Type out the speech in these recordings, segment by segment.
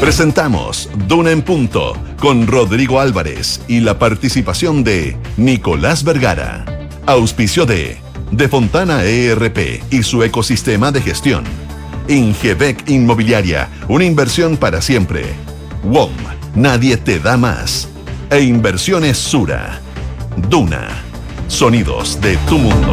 Presentamos Duna en Punto con Rodrigo Álvarez y la participación de Nicolás Vergara. Auspicio de De Fontana ERP y su ecosistema de gestión. Ingebec Inmobiliaria, una inversión para siempre. WOM, nadie te da más. E Inversiones Sura. Duna, sonidos de tu mundo.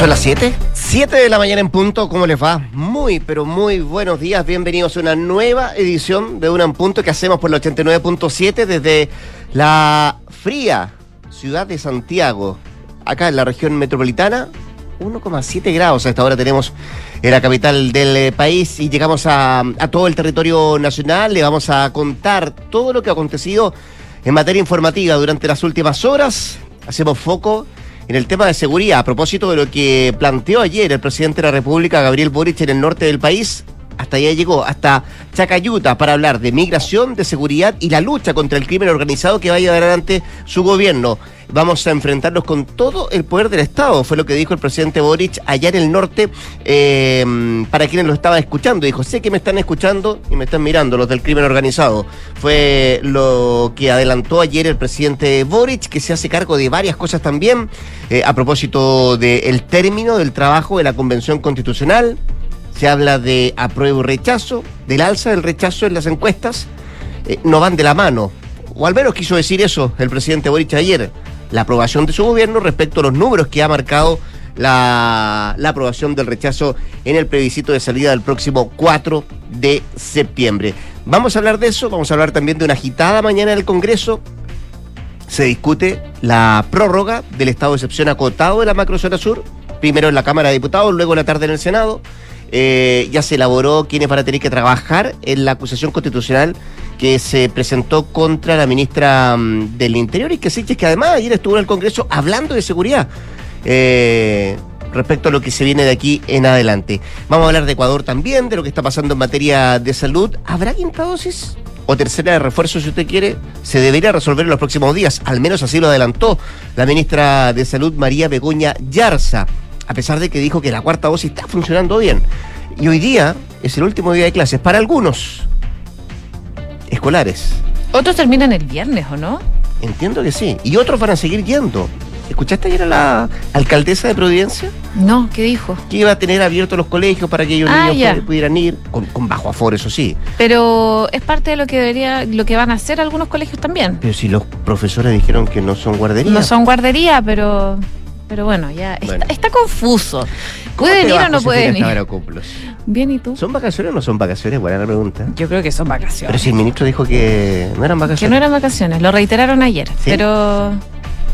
Son las 7? 7 de la mañana en punto, ¿cómo les va? Muy, pero muy buenos días, bienvenidos a una nueva edición de Una en Punto que hacemos por el 89.7 desde la fría ciudad de Santiago, acá en la región metropolitana, 1,7 grados a esta hora tenemos en la capital del eh, país y llegamos a, a todo el territorio nacional, le vamos a contar todo lo que ha acontecido en materia informativa durante las últimas horas, hacemos foco el tema de seguridad, a propósito de lo que planteó ayer el presidente de la República, Gabriel Boric, en el norte del país, hasta allá llegó, hasta Chacayuta, para hablar de migración, de seguridad y la lucha contra el crimen organizado que vaya adelante su gobierno. Vamos a enfrentarnos con todo el poder del Estado, fue lo que dijo el presidente Boric allá en el norte, eh, para quienes lo estaban escuchando. Dijo, sé que me están escuchando y me están mirando los del crimen organizado. Fue lo que adelantó ayer el presidente Boric, que se hace cargo de varias cosas también, eh, a propósito del término del trabajo de la Convención Constitucional se habla de apruebo y rechazo, del alza del rechazo en las encuestas, eh, no van de la mano. O al menos quiso decir eso el presidente Boric ayer, la aprobación de su gobierno respecto a los números que ha marcado la, la aprobación del rechazo en el plebiscito de salida del próximo 4 de septiembre. Vamos a hablar de eso, vamos a hablar también de una agitada mañana en el Congreso. Se discute la prórroga del estado de excepción acotado de la macrozona sur, primero en la Cámara de Diputados, luego en la tarde en el Senado. Eh, ya se elaboró quiénes van a tener que trabajar en la acusación constitucional que se presentó contra la ministra mm, del Interior y que sí, que además ayer estuvo en el Congreso hablando de seguridad. Eh, respecto a lo que se viene de aquí en adelante. Vamos a hablar de Ecuador también, de lo que está pasando en materia de salud. ¿Habrá quinta dosis? O tercera de refuerzo, si usted quiere, se debería resolver en los próximos días. Al menos así lo adelantó la ministra de Salud, María Begoña Yarza a pesar de que dijo que la cuarta dosis está funcionando bien. Y hoy día es el último día de clases para algunos escolares. Otros terminan el viernes, ¿o no? Entiendo que sí. Y otros van a seguir yendo. ¿Escuchaste ayer a la alcaldesa de Providencia? No, ¿qué dijo? Que iba a tener abiertos los colegios para que ellos Ah, niños ya. pudieran ir, con, con bajo aforo, eso sí. Pero es parte de lo que debería, lo que van a hacer algunos colegios también. Pero si los profesores dijeron que no son guarderías. No son guardería, pero pero bueno, ya está, Bueno. está confuso. ¿Cómo ¿Pueden ir o no pueden ir? Bien, ¿y tú? ¿Son vacaciones o no son vacaciones? Buena la pregunta. Yo creo que son Pero vacaciones. si el ministro dijo que no eran Que vacaciones. no eran vacaciones, lo reiteraron ayer, ¿Sí? pero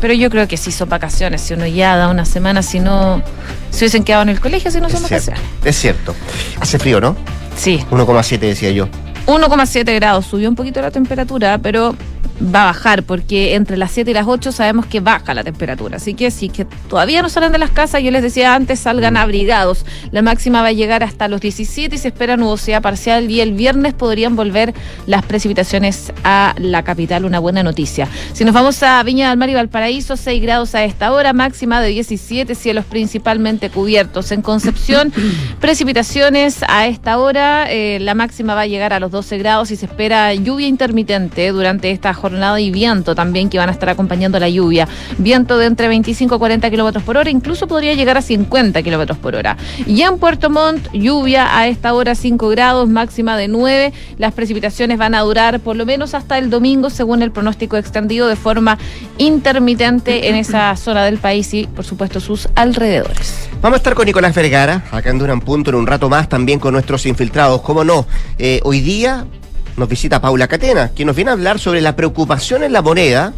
pero yo creo que sí son vacaciones. Si uno ya da una semana, si no se hubiesen quedado en el colegio, si no son es, cierto, vacaciones. es cierto. Hace frío, ¿no? Sí, 1,7 decía yo. 1,7 grados, subió un poquito la temperatura, pero va a bajar porque entre las 7 y las 8 sabemos que baja la temperatura. Así que si que todavía no salen de las casas, yo les decía antes, salgan abrigados. La máxima va a llegar hasta los 17 y se espera nubosidad parcial y el viernes podrían volver las precipitaciones a la capital, una buena noticia. Si nos vamos a Viña del Mar y Valparaíso, 6 grados a esta hora, máxima de 17, cielos principalmente cubiertos. En Concepción, precipitaciones a esta hora, eh, la máxima va a llegar a los 12 grados y se espera lluvia intermitente durante esta jornada y viento también que van a estar acompañando la lluvia. Viento de entre 25 a 40 kilómetros por hora, incluso podría llegar a 50 kilómetros por hora. Y en Puerto Montt, lluvia a esta hora 5 grados, máxima de 9. Las precipitaciones van a durar por lo menos hasta el domingo, según el pronóstico extendido de forma intermitente en esa zona del país y, por supuesto, sus alrededores. Vamos a estar con Nicolás Vergara, acá en Duran Punto, en un rato más, también con nuestros infiltrados. ¿Cómo no? Eh, hoy día nos visita Paula Catena, quien nos viene a hablar sobre la preocupación en la moneda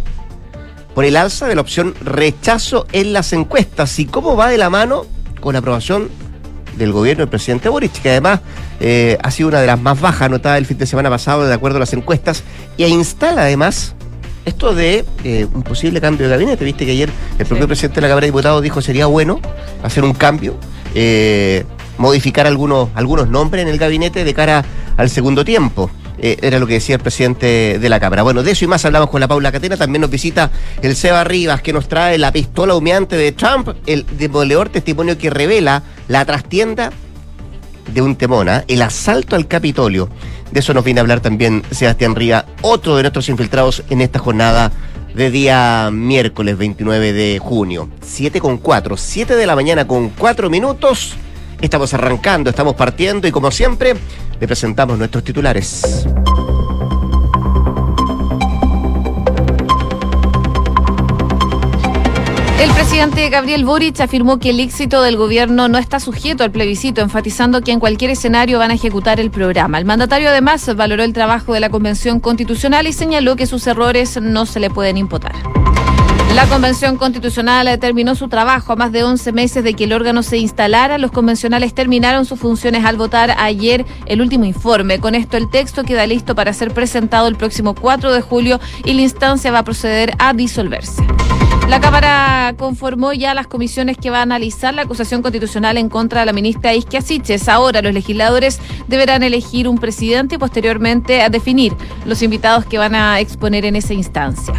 por el alza de la opción rechazo en las encuestas y cómo va de la mano con la aprobación del gobierno del presidente Boric, que además eh, ha sido una de las más bajas anotadas el fin de semana pasado, de acuerdo a las encuestas, e instala además esto de eh, un posible cambio de gabinete. Viste que ayer el propio Sí. presidente de la Cámara de Diputados dijo sería bueno hacer un cambio, eh, modificar algunos, algunos nombres en el gabinete de cara al segundo tiempo. Eh, era lo que decía el presidente de la Cámara. Bueno, de eso y más hablamos con la Paula Catena. También nos visita el Seba Rivas, que nos trae la pistola humeante de Trump, el demoledor testimonio que revela la trastienda de un temona, el asalto al Capitolio. De eso nos viene a hablar también Sebastián Ría, otro de nuestros infiltrados en esta jornada de día miércoles 29 de junio. 7 con 4, 7 de la mañana con 4 minutos. Estamos arrancando, estamos partiendo y como siempre, le presentamos nuestros titulares. El presidente Gabriel Boric afirmó que el éxito del gobierno no está sujeto al plebiscito, enfatizando que en cualquier escenario van a ejecutar el programa. El mandatario además valoró el trabajo de la Convención Constitucional y señaló que sus errores no se le pueden imputar. La Convención Constitucional terminó su trabajo a más de 11 meses de que el órgano se instalara. Los convencionales terminaron sus funciones al votar ayer el último informe. Con esto el texto queda listo para ser presentado el próximo 4 de julio y la instancia va a proceder a disolverse. La Cámara conformó ya las comisiones que va a analizar la acusación constitucional en contra de la ministra Isquia Siches. Ahora los legisladores deberán elegir un presidente y posteriormente a definir los invitados que van a exponer en esa instancia.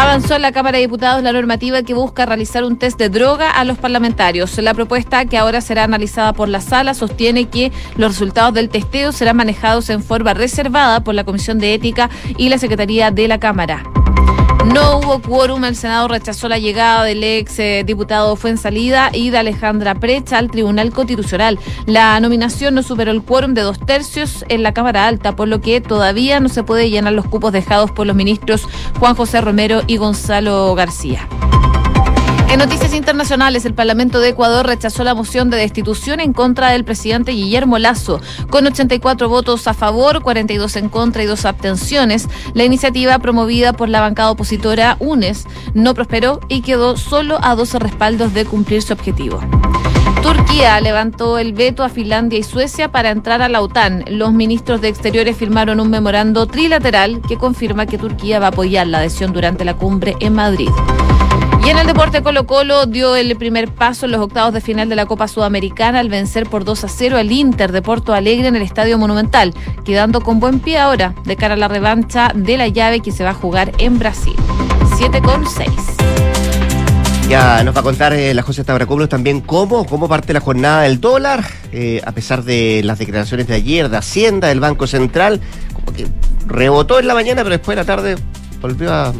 Avanzó en la Cámara de Diputados la normativa que busca realizar un test de droga a los parlamentarios. La propuesta, que ahora será analizada por la sala, sostiene que los resultados del testeo serán manejados en forma reservada por la Comisión de Ética y la Secretaría de la Cámara. No hubo quórum, el Senado rechazó la llegada del ex eh, diputado Fuensalida y de Alejandra Precha al Tribunal Constitucional. La nominación no superó el quórum de dos tercios en la Cámara Alta, por lo que todavía no se puede llenar los cupos dejados por los ministros Juan José Romero y Gonzalo García. En noticias internacionales, el Parlamento de Ecuador rechazó la moción de destitución en contra del presidente Guillermo Lazo. Con 84 votos a favor, 42 en contra y dos abstenciones, la iniciativa promovida por la bancada opositora UNES no prosperó y quedó solo a 12 respaldos de cumplir su objetivo. Turquía levantó el veto a Finlandia y Suecia para entrar a la OTAN. Los ministros de Exteriores firmaron un memorando trilateral que confirma que Turquía va a apoyar la adhesión durante la cumbre en Madrid. Y en el deporte Colo Colo dio el primer paso en los octavos de final de la Copa Sudamericana al vencer por 2 a 0 al Inter de Porto Alegre en el Estadio Monumental, quedando con buen pie ahora de cara a la revancha de la llave que se va a jugar en Brasil. 7 con 6. Ya nos va a contar eh, la José Tabraculos también cómo, cómo parte la jornada del dólar, eh, a pesar de las declaraciones de ayer de Hacienda, del Banco Central, como que rebotó en la mañana, pero después de la tarde volvió a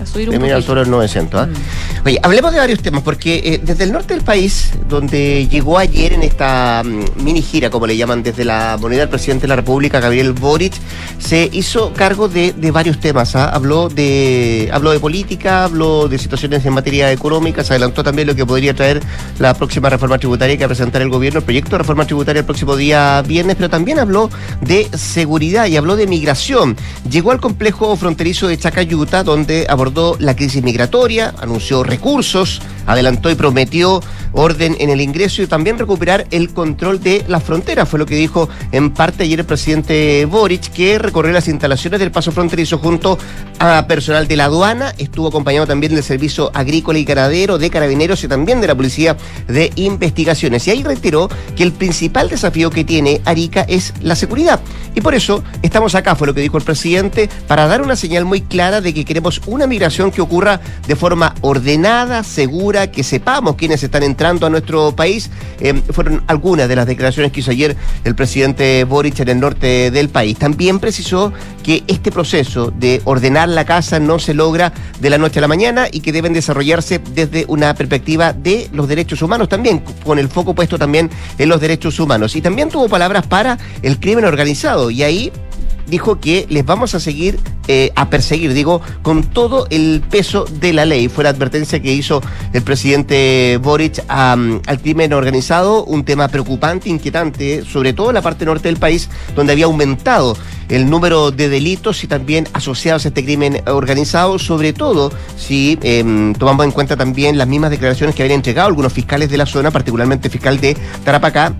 a subir un poquito. solo el 900. ¿ah? Mm. Oye, hablemos de varios temas, porque eh, desde el norte del país, donde llegó ayer en esta mm, mini gira, como le llaman, desde la moneda del presidente de la República, Gabriel Boric, se hizo cargo de, varios temas. ¿ah? Habló, de, habló de política, habló de situaciones en materia económica, se adelantó también lo que podría traer la próxima reforma tributaria que va a presentar el gobierno, el proyecto de reforma tributaria el próximo día viernes, pero también habló de seguridad y habló de migración. Llegó al complejo fronterizo de Chacayuta, donde abordó la crisis migratoria, anunció recursos, adelantó y prometió orden en el ingreso y también recuperar el control de las fronteras. Fue lo que dijo en parte ayer el presidente Boric, que recorrió las instalaciones del paso fronterizo junto a personal de la aduana, estuvo acompañado también del Servicio Agrícola y Ganadero, de Carabineros y también de la Policía de Investigaciones. Y ahí reiteró que el principal desafío que tiene Arica es la seguridad. Y por eso estamos acá, fue lo que dijo el presidente, para dar una señal muy clara de que queremos una migración que ocurra de forma ordenada, segura, que sepamos quiénes están entrando a nuestro país. Eh, fueron algunas de las declaraciones que hizo ayer el presidente Boric en el norte del país. También precisó que este proceso de ordenar la casa no se logra de la noche a la mañana y que deben desarrollarse desde una perspectiva de los derechos humanos también, con el foco puesto también en los derechos humanos. Y también tuvo palabras para el crimen organizado y ahí dijo que les vamos a seguir eh, a perseguir, digo, con todo el peso de la ley. Fue la advertencia que hizo el presidente Boric al crimen organizado, un tema preocupante, inquietante, sobre todo en la parte norte del país, donde había aumentado el número de delitos y también asociados a este crimen organizado, sobre todo si em, tomamos en cuenta también las mismas declaraciones que habían entregado algunos fiscales de la zona, particularmente fiscal de Tarapacá,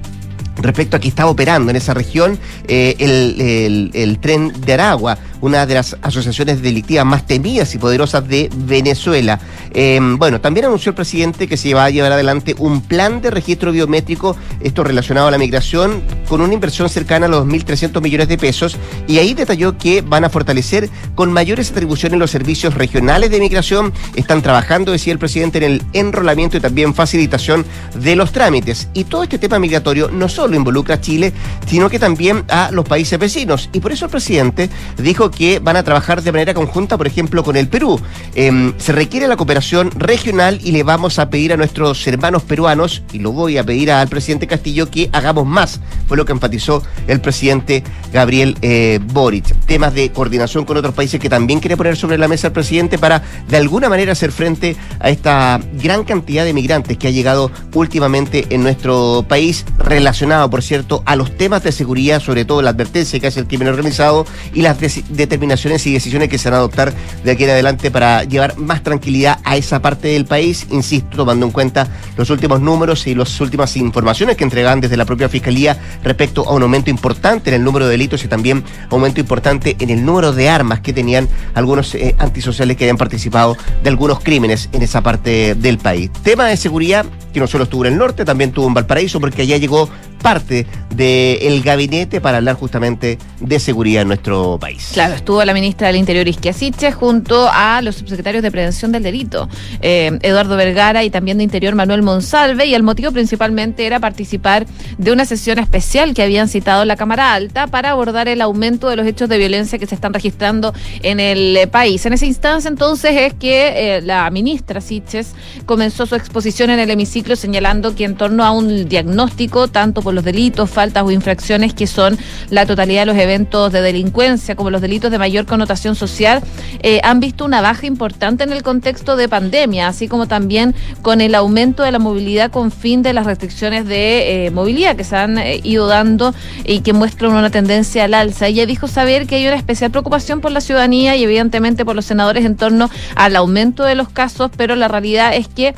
respecto a que estaba operando en esa región eh, el, tren de Aragua, una de las asociaciones delictivas más temidas y poderosas de Venezuela. Em, bueno, también anunció el presidente que se va a llevar adelante un plan de registro biométrico, esto relacionado a la migración, con una inversión cercana a los 2.300 millones de pesos y ahí detalló que van a fortalecer con mayores atribuciones los servicios regionales de migración, están trabajando, decía el presidente, en el enrolamiento y también facilitación de los trámites. Y todo este tema migratorio no solo involucra a Chile, sino que también a los países vecinos. Y por eso el presidente dijo que van a trabajar de manera conjunta, por ejemplo, con el Perú. Em, se requiere la cooperación regional y le vamos a pedir a nuestros hermanos peruanos, y lo voy a pedir al presidente Castillo, que hagamos más. Fue lo que enfatizó el presidente Gabriel eh, Boric. Temas de coordinación con otros países que también quiere poner sobre la mesa el presidente para de alguna manera hacer frente a esta gran cantidad de migrantes que ha llegado últimamente en nuestro país, relacionado, por cierto, a los temas de seguridad, sobre todo la advertencia que hace el crimen organizado y las determinaciones y decisiones que se van a adoptar de aquí en adelante para llevar más tranquilidad a esa parte del país, insisto, tomando en cuenta los últimos números y las últimas informaciones que entregan desde la propia Fiscalía respecto a un aumento importante en el número de delitos y también aumento importante en el número de armas que tenían algunos eh, antisociales que hayan participado de algunos crímenes en esa parte del país. Tema de seguridad que no solo estuvo en el norte, también tuvo en Valparaíso, porque allá llegó parte del gabinete para hablar justamente de seguridad en nuestro país. Claro, estuvo la ministra del Interior Isquia junto a los subsecretarios de Prevención del Delito, eh, Eduardo Vergara y también de Interior Manuel Monsalve, y el motivo principalmente era participar de una sesión especial que habían citado en la Cámara Alta para abordar el aumento de los hechos de violencia que se están registrando en el país. En esa instancia entonces es que eh, la ministra Siches comenzó su exposición en el hemiciclo señalando que en torno a un diagnóstico tanto por los delitos, faltas o infracciones que son la totalidad de los eventos de delincuencia, como los delitos de mayor connotación social, eh, han visto una baja importante en el contexto de pandemia, así como también con el aumento de la movilidad con fin de las restricciones de eh, movilidad que se han eh, ido dando y que muestran una tendencia al alza. Ella dijo saber que hay una especial preocupación por la ciudadanía y evidentemente por los senadores en torno al aumento de los casos, pero la realidad es que...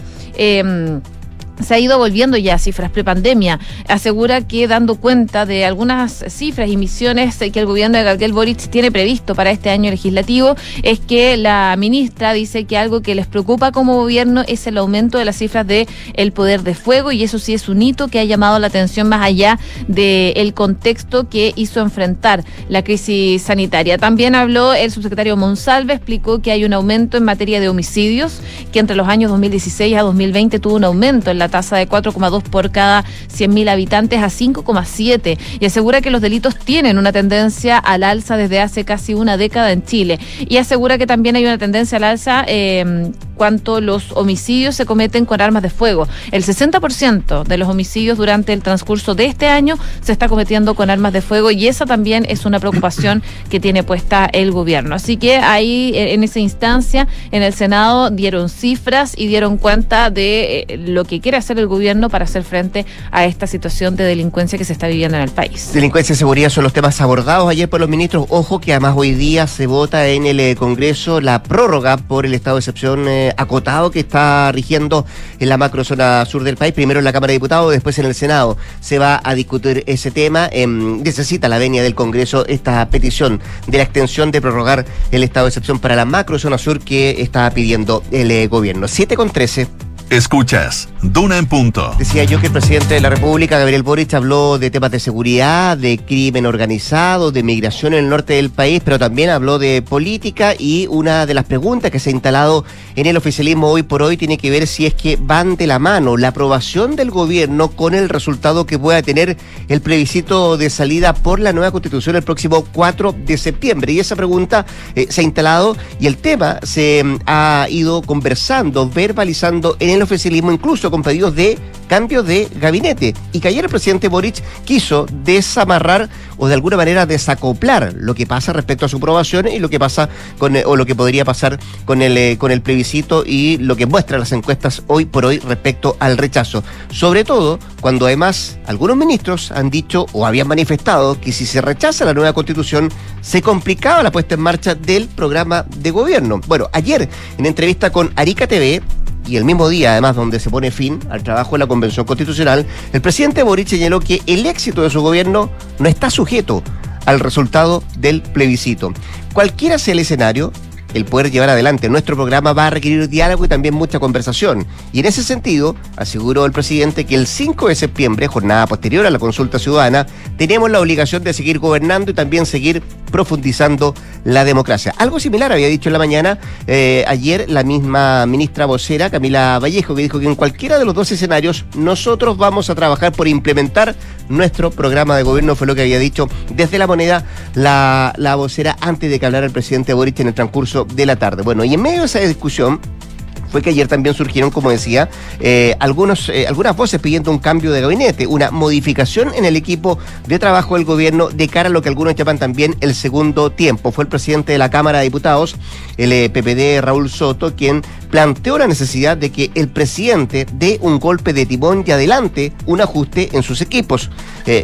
se ha ido volviendo ya a cifras prepandemia. Asegura que dando cuenta de algunas cifras y misiones que el gobierno de Gabriel Boric tiene previsto para este año legislativo, es que la ministra dice que algo que les preocupa como gobierno es el aumento de las cifras de el poder de fuego y eso sí es un hito que ha llamado la atención más allá del contexto que hizo enfrentar la crisis sanitaria. También habló el subsecretario Monsalve, explicó que hay un aumento en materia de homicidios, que entre los años 2016 a 2020 tuvo un aumento en la tasa de 4,2 por cada 100.000 habitantes a 5,7 y asegura que los delitos tienen una tendencia al alza desde hace casi una década en Chile. Y asegura que también hay una tendencia al alza eh, cuanto los homicidios se cometen con armas de fuego. El 60% de los homicidios durante el transcurso de este año se está cometiendo con armas de fuego y esa también es una preocupación que tiene puesta el gobierno. Así que ahí eh, en esa instancia en el Senado dieron cifras y dieron cuenta de eh, lo que quiere hacer el gobierno para hacer frente a esta situación de delincuencia que se está viviendo en el país. Delincuencia y seguridad son los temas abordados ayer por los ministros. Ojo que además hoy día se vota en el eh, Congreso la prórroga por el estado de excepción acotado que está rigiendo en la macrozona sur del país, primero en la Cámara de Diputados, después en el Senado. Se va a discutir ese tema. Em, necesita la venia del Congreso esta petición de la extensión de prorrogar el estado de excepción para la macrozona sur que está pidiendo el eh, gobierno. 7 con 13. Escuchas, Duna en punto. Decía yo que el presidente de la República, Gabriel Boric, habló de temas de seguridad, de crimen organizado, de migración en el norte del país, pero también habló de política y una de las preguntas que se ha instalado en el oficialismo hoy por hoy tiene que ver si es que van de la mano la aprobación del gobierno con el resultado que pueda tener el plebiscito de salida por la nueva constitución el próximo 4 de septiembre. Y esa pregunta eh, se ha instalado y el tema se mm, ha ido conversando, verbalizando en el el oficialismo, incluso con pedidos de cambio de gabinete. Y que ayer el presidente Boric quiso desamarrar o de alguna manera desacoplar lo que pasa respecto a su aprobación y lo que pasa con o lo que podría pasar con el eh, con el plebiscito y lo que muestran las encuestas hoy por hoy respecto al rechazo. Sobre todo cuando además algunos ministros han dicho o habían manifestado que si se rechaza la nueva constitución se complicaba la puesta en marcha del programa de gobierno. Bueno, ayer en entrevista con Arica TV y el mismo día, además, donde se pone fin al trabajo de la Convención Constitucional, el presidente Boric señaló que el éxito de su gobierno no está sujeto al resultado del plebiscito. Cualquiera sea el escenario, el poder llevar adelante nuestro programa va a requerir diálogo y también mucha conversación. Y en ese sentido, aseguró el presidente que el 5 de septiembre, jornada posterior a la consulta ciudadana, tenemos la obligación de seguir gobernando y también seguir profundizando la democracia. Algo similar había dicho en la mañana eh, ayer la misma ministra vocera, Camila Vallejo, que dijo que en cualquiera de los dos escenarios nosotros vamos a trabajar por implementar nuestro programa de gobierno, fue lo que había dicho desde la moneda la, la vocera antes de que hablara el presidente Boric en el transcurso de la tarde. Bueno, y en medio de esa discusión, fue que ayer también surgieron, como decía, eh, algunos, eh, algunas voces pidiendo un cambio de gabinete, una modificación en el equipo de trabajo del gobierno de cara a lo que algunos llaman también el segundo tiempo. Fue el presidente de la Cámara de Diputados, el eh, PPD Raúl Soto, quien planteó la necesidad de que el presidente dé un golpe de timón y adelante un ajuste en sus equipos.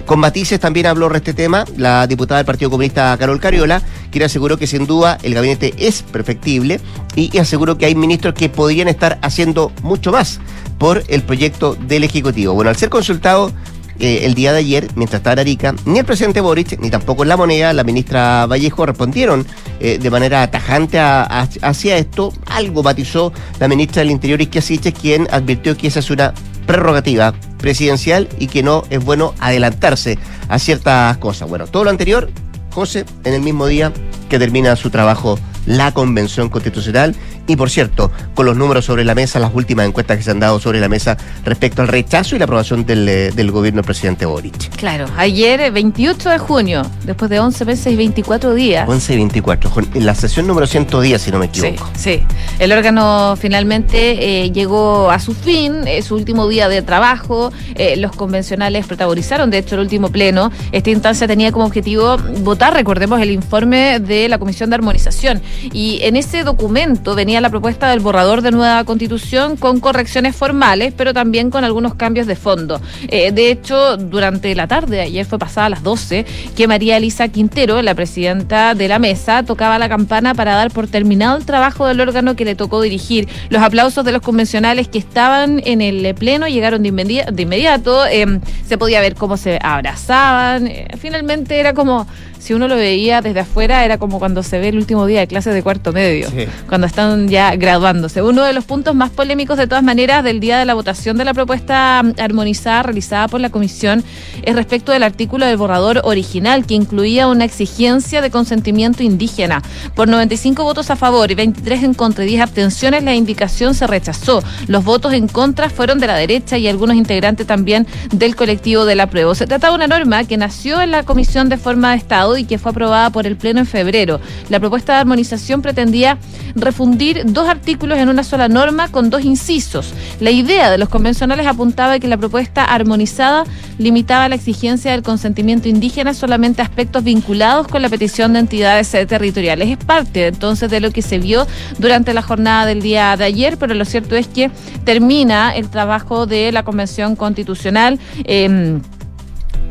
con matices también habló de este tema la diputada del Partido Comunista Carol Cariola, quien aseguró que sin duda el gabinete es perfectible y aseguró que hay ministros que podrían estar haciendo mucho más por el proyecto del Ejecutivo. Bueno, al ser consultado eh, el día de ayer, mientras estaba en Arica, ni el presidente Boric, ni tampoco La Moneda, la ministra Vallejo respondieron eh, de manera tajante hacia esto. Algo matizó la ministra del Interior, Isquia quien advirtió que esa es una prerrogativa presidencial y que no es bueno adelantarse a ciertas cosas. Bueno, todo lo anterior, José, en el mismo día que termina su trabajo la Convención Constitucional y por cierto, con los números sobre la mesa, las últimas encuestas que se han dado sobre la mesa respecto al rechazo y la aprobación del, eh, del gobierno del presidente Boric. Claro, ayer, 28 de junio, después de 11 meses y 24 días. 11 y 24, en la sesión número 110, si no me equivoco. Sí, sí. El órgano finalmente eh, llegó a su fin, eh, su último día de trabajo. los convencionales protagonizaron, de hecho, el último pleno. Esta instancia tenía como objetivo votar, recordemos, el informe de la Comisión de Armonización. Y en ese documento venía la propuesta del borrador de nueva constitución con correcciones formales, pero también con algunos cambios de fondo. Eh, de hecho, durante la tarde, ayer fue pasada a las 12, que María Elisa Quintero, la presidenta de la mesa, tocaba la campana para dar por terminado el trabajo del órgano que le tocó dirigir. Los aplausos de los convencionales que estaban en el pleno llegaron de, inmediato. Em, se podía ver cómo se abrazaban. Eh, finalmente era como si uno lo veía desde afuera, era como cuando se ve el último día de clases de cuarto medio, cuando están ya graduándose. Uno de los puntos más polémicos, de todas maneras, del día de la votación de la propuesta mm, armonizada realizada por la comisión es respecto del artículo del borrador original, que incluía una exigencia de consentimiento indígena. Por 95 votos a favor y 23 en contra y 10 abstenciones, la indicación se rechazó. Los votos en contra fueron de la derecha y algunos integrantes también del colectivo de la prueba. Se trata de una norma que nació en la Comisión de Forma de Estado y que fue aprobada por el Pleno en febrero. La propuesta de armonización pretendía refundir dos artículos en una sola norma con dos incisos. La idea de los convencionales apuntaba que la propuesta armonizada limitaba la exigencia del consentimiento indígena solamente a aspectos vinculados con la petición de entidades territoriales. Es parte entonces de lo que se vio durante la jornada del día de ayer, pero lo cierto es que termina el trabajo de la Convención Constitucional. Eh,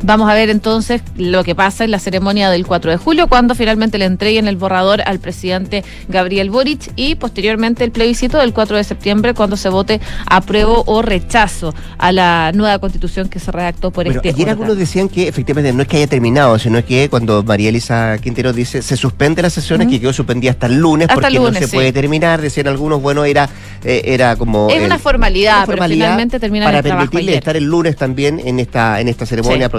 Vamos a ver entonces lo que pasa en la ceremonia del 4 de julio, cuando finalmente le entreguen el borrador al presidente Gabriel Boric y posteriormente el plebiscito del 4 de septiembre, cuando se vote apruebo o rechazo a la nueva constitución que se redactó por este Ayer algunos decían que efectivamente no es que haya terminado, sino que cuando María Elisa Quintero dice se suspende las sesiones, que quedó suspendida hasta el lunes porque no se puede terminar, decían algunos, bueno, era, eh, era como. Es una formalidad, pero finalmente termina Para permitirle estar el lunes también en esta, en esta ceremonia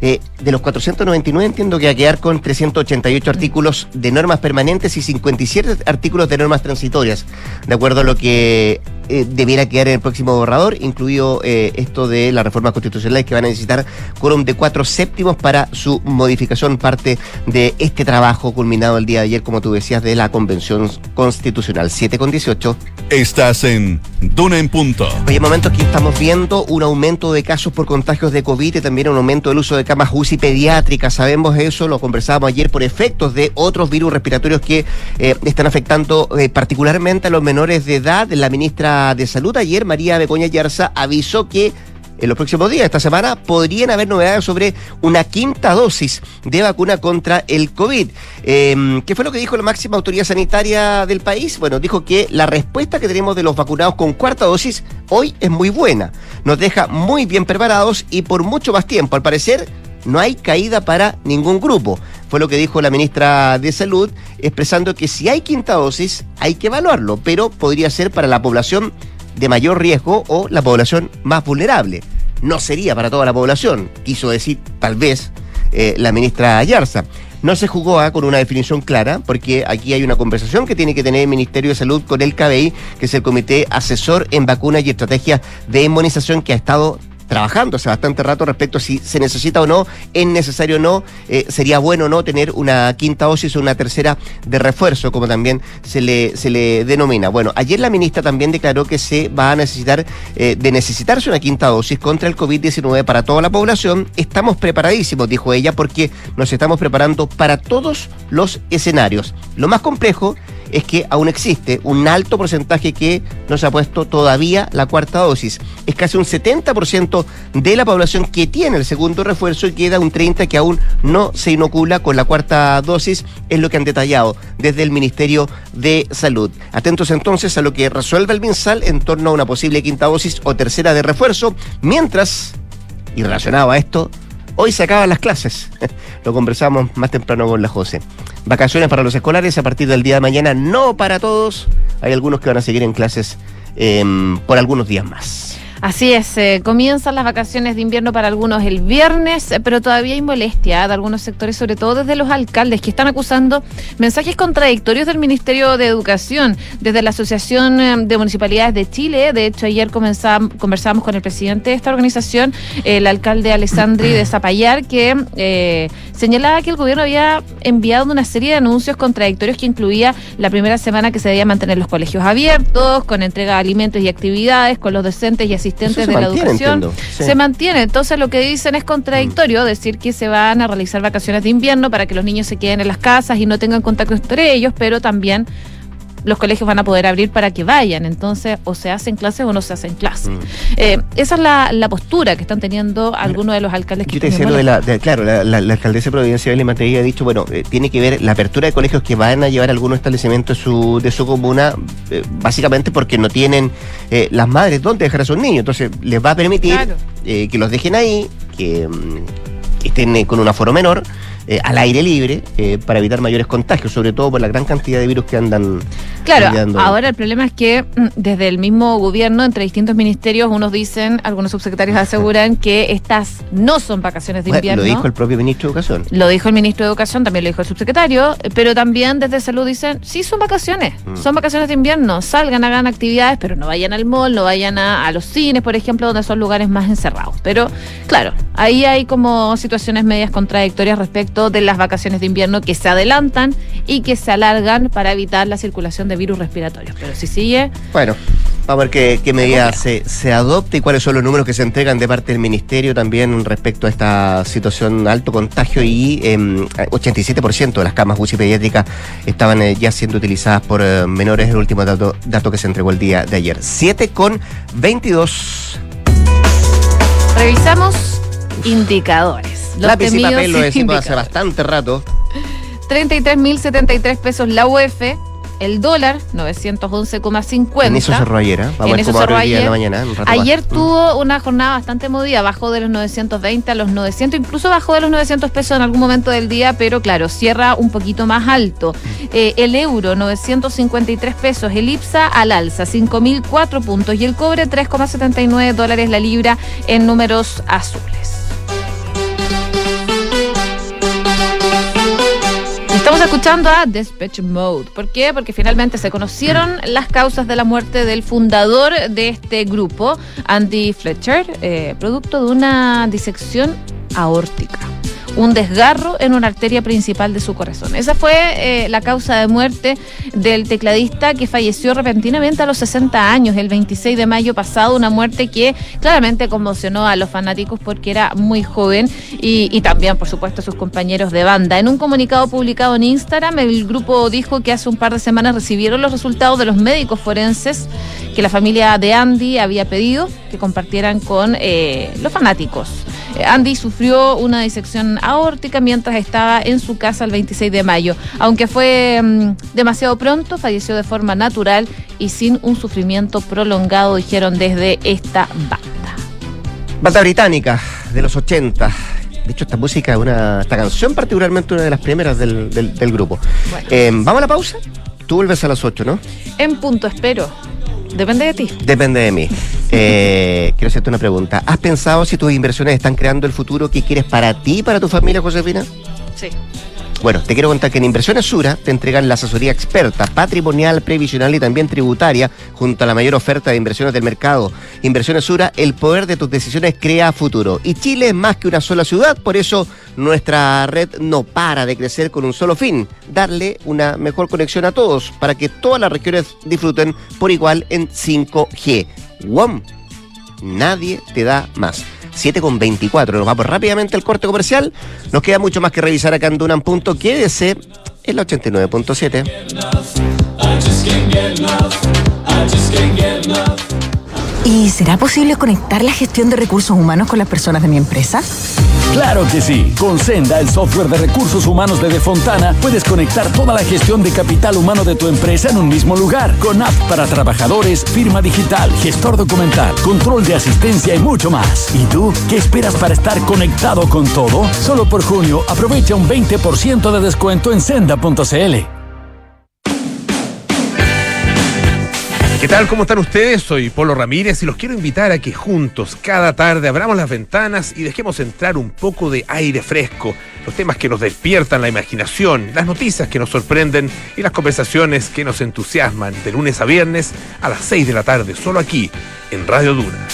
eh, de los 499 entiendo que va a quedar con 388 artículos de normas permanentes y 57 artículos de normas transitorias, de acuerdo a lo que eh, debiera quedar en el próximo borrador, incluido eh, esto de las reformas constitucionales que van a necesitar quórum de cuatro séptimos para su modificación, parte de este trabajo culminado el día de ayer, como tú decías, de la Convención Constitucional 7 con 18. Estás en Duna en Punto. Hoy en momentos que estamos viendo un aumento de casos por contagios de COVID y también un aumento del uso de camas UCI pediátricas. Sabemos eso, lo conversábamos ayer por efectos de otros virus respiratorios que eh, están afectando particularmente a los menores de edad. La ministra de Salud ayer, María Begoña Yarza, avisó que en los próximos días, esta semana, podrían haber novedades sobre una quinta dosis de vacuna contra el COVID. Em, ¿Qué fue lo que dijo la máxima autoridad sanitaria del país? Bueno, dijo que la respuesta que tenemos de los vacunados con cuarta dosis hoy es muy buena. Nos deja muy bien preparados y por mucho más tiempo. Al parecer, no hay caída para ningún grupo fue lo que dijo la ministra de Salud, expresando que si hay quinta dosis hay que evaluarlo, pero podría ser para la población de mayor riesgo o la población más vulnerable. No sería para toda la población, quiso decir tal vez eh, la ministra Ayarza. No se jugó a, con una definición clara, porque aquí hay una conversación que tiene que tener el Ministerio de Salud con el KBI, que es el Comité Asesor en Vacunas y Estrategias de Inmunización, que ha estado trabajando hace bastante rato respecto a si se necesita o no, es necesario o no, eh, sería bueno o no tener una quinta dosis o una tercera de refuerzo, como también se le, se le denomina. Bueno, ayer la ministra también declaró que se va a necesitar, eh, de necesitarse una quinta dosis contra el COVID-19 para toda la población. Estamos preparadísimos, dijo ella, porque nos estamos preparando para todos los escenarios. Lo más complejo es que aún existe un alto porcentaje que no se ha puesto todavía la cuarta dosis. Es casi un 70% de la población que tiene el segundo refuerzo y queda un 30% que aún no se inocula con la cuarta dosis, es lo que han detallado desde el Ministerio de Salud. Atentos entonces a lo que resuelve el MinSal en torno a una posible quinta dosis o tercera de refuerzo, mientras, y relacionado a esto, hoy se acaban las clases. Lo conversamos más temprano con la José. Vacaciones para los escolares a partir del día de mañana, no para todos. Hay algunos que van a seguir en clases em, por algunos días más. Así es, eh, comienzan las vacaciones de invierno para algunos el viernes, eh, pero todavía hay molestia de algunos sectores, sobre todo desde los alcaldes, que están acusando mensajes contradictorios del Ministerio de Educación, desde la Asociación eh, de Municipalidades de Chile. De hecho, ayer conversamos con el presidente de esta organización, el alcalde Alessandri de Zapallar, que señalaba que el gobierno había enviado una serie de anuncios contradictorios que incluía la primera semana que se debía mantener los colegios abiertos, con entrega de alimentos y actividades, con los docentes y asistentes de la educación se mantiene. Entonces lo que dicen es contradictorio mm. decir que se van a realizar vacaciones de invierno para que los niños se queden en las casas y no tengan contacto entre ellos, pero también los colegios van a poder abrir para que vayan. Entonces, o se hacen clases o no se hacen clases. Mm. Eh, esa es la, postura que están teniendo algunos de los alcaldes que Yo te decía lo de la, claro, la, alcaldesa de Providencia Belén Matei ha dicho, bueno, eh, tiene que ver la apertura de colegios que van a llevar algunos establecimientos de su, de su comuna, eh, básicamente porque no tienen las madres donde dejar a sus niños. Entonces, les va a permitir que los dejen ahí, que mm, estén con un aforo menor eh, al aire libre eh, para evitar mayores contagios, sobre todo por la gran cantidad de virus que andan. Claro, ahora el problema es que mm, desde el mismo gobierno, entre distintos ministerios, unos dicen, algunos subsecretarios aseguran que estas no son vacaciones de invierno. lo dijo el propio ministro de Educación. Lo dijo el ministro de Educación, también lo dijo el subsecretario, pero también desde Salud dicen, sí son vacaciones, mm. son vacaciones de invierno, salgan, hagan actividades, pero no vayan al mall, no vayan a, a los cines, por ejemplo, donde son lugares más encerrados. Pero claro, ahí hay como situaciones medias contradictorias respecto de las vacaciones de invierno que se adelantan y que se alargan para evitar la circulación de virus respiratorios. Pero si sigue... Bueno. Vamos a ver qué, qué medida se, se adopta y cuáles son los números que se entregan de parte del Ministerio también respecto a esta situación alto contagio y 87% em, de las camas UCI pediátricas estaban eh, ya siendo utilizadas por eh, menores, el último dato, dato que se entregó el día de ayer. 7 con 22. Revisamos indicadores. Lápiz y papel lo decimos hace bastante rato. 33.073 pesos la UF, el dólar 911,50. En eso cerró ayer, ¿eh? Vamos a ver cómo cerró ayer. De la mañana. ayer mm. tuvo una jornada bastante movida, bajó de los 920 a los 900, incluso bajó de los 900 pesos en algún momento del día, pero claro, cierra un poquito más alto. Mm. Eh, el euro 953 pesos, el IPSA al alza 5.004 puntos y el cobre 3,79 dólares la libra en números azules. Estamos escuchando a Dispatch Mode. ¿Por qué? Porque finalmente se conocieron las causas de la muerte del fundador de este grupo, Andy Fletcher, eh, producto de una disección aórtica un desgarro en una arteria principal de su corazón. Esa fue eh, la causa de muerte del tecladista que falleció repentinamente a los 60 años, el 26 de mayo pasado, una muerte que claramente conmocionó a los fanáticos porque era muy joven y, también, por supuesto, a sus compañeros de banda. En un comunicado publicado en Instagram, el grupo dijo que hace un par de semanas recibieron los resultados de los médicos forenses que la familia de Andy había pedido que compartieran con eh, los fanáticos. Andy sufrió una disección aórtica mientras estaba en su casa el 26 de mayo. Aunque fue mm, demasiado pronto, falleció de forma natural y sin un sufrimiento prolongado, dijeron desde esta banda. Banda británica de los 80 De hecho, esta música, una, esta canción particularmente una de las primeras del, del, grupo. Eh, ¿Vamos a la pausa? Tú vuelves a las 8, ¿no? En punto, espero. Depende de ti. Depende de mí. Eh, quiero hacerte una pregunta. ¿Has pensado si tus inversiones están creando el futuro que quieres para ti y para tu familia, Josefina? Sí. Bueno, te quiero contar que en Inversiones Sura te entregan la asesoría experta, patrimonial, previsional y también tributaria, junto a la mayor oferta de inversiones del mercado. Inversiones Sura, el poder de tus decisiones crea futuro. Y Chile es más que una sola ciudad, por eso nuestra red no para de crecer con un solo fin, darle una mejor conexión a todos, para que todas las regiones disfruten por igual en 5G. WOM, nadie te da más. 7 con 24. Nos vamos rápidamente al corte comercial. Nos queda mucho más que revisar acá en Dunan. Quédese en la 89.7. ¿Y será posible conectar la gestión de recursos humanos con las personas de mi empresa? Claro que sí. Con Senda, el software de recursos humanos de Defontana, puedes conectar toda la gestión de capital humano de tu empresa en un mismo lugar. Con app para trabajadores, firma digital, gestor documental, control de asistencia y mucho más. ¿Y tú qué esperas para estar conectado con todo? Solo por junio aprovecha un 20% de descuento en senda.cl. ¿Qué tal? ¿Cómo están ustedes? Soy Polo Ramírez y los quiero invitar a que juntos, cada tarde, abramos las ventanas y dejemos entrar un poco de aire fresco, los temas que nos despiertan la imaginación, las noticias que nos sorprenden y las conversaciones que nos entusiasman de lunes a viernes a las 6 de la tarde, solo aquí, en Radio Duna.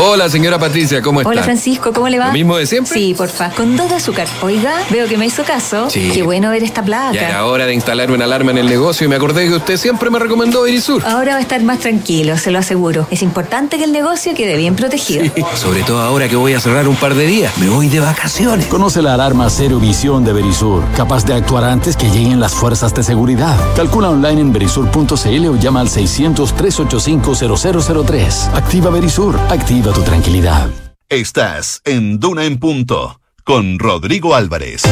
Hola, señora Patricia, ¿cómo está? Hola, Francisco, ¿cómo le va? ¿Lo mismo de siempre? Sí, porfa. Con dos de azúcar. Oiga, veo que me hizo caso. Sí. Qué bueno ver esta placa. Ya era hora de instalar una alarma en el negocio y me acordé que usted siempre me recomendó Verisur. Ahora va a estar más tranquilo, se lo aseguro. Es importante que el negocio quede bien protegido. Sí, sobre todo ahora que voy a cerrar un par de días. Me voy de vacaciones. Conoce la alarma Cero Visión de Verisur, capaz de actuar antes que lleguen las fuerzas de seguridad. Calcula online en verisur.cl o llama al 600-385-0003. Activa Verisur, activa tu tranquilidad. Estás en Duna en Punto con Rodrigo Álvarez.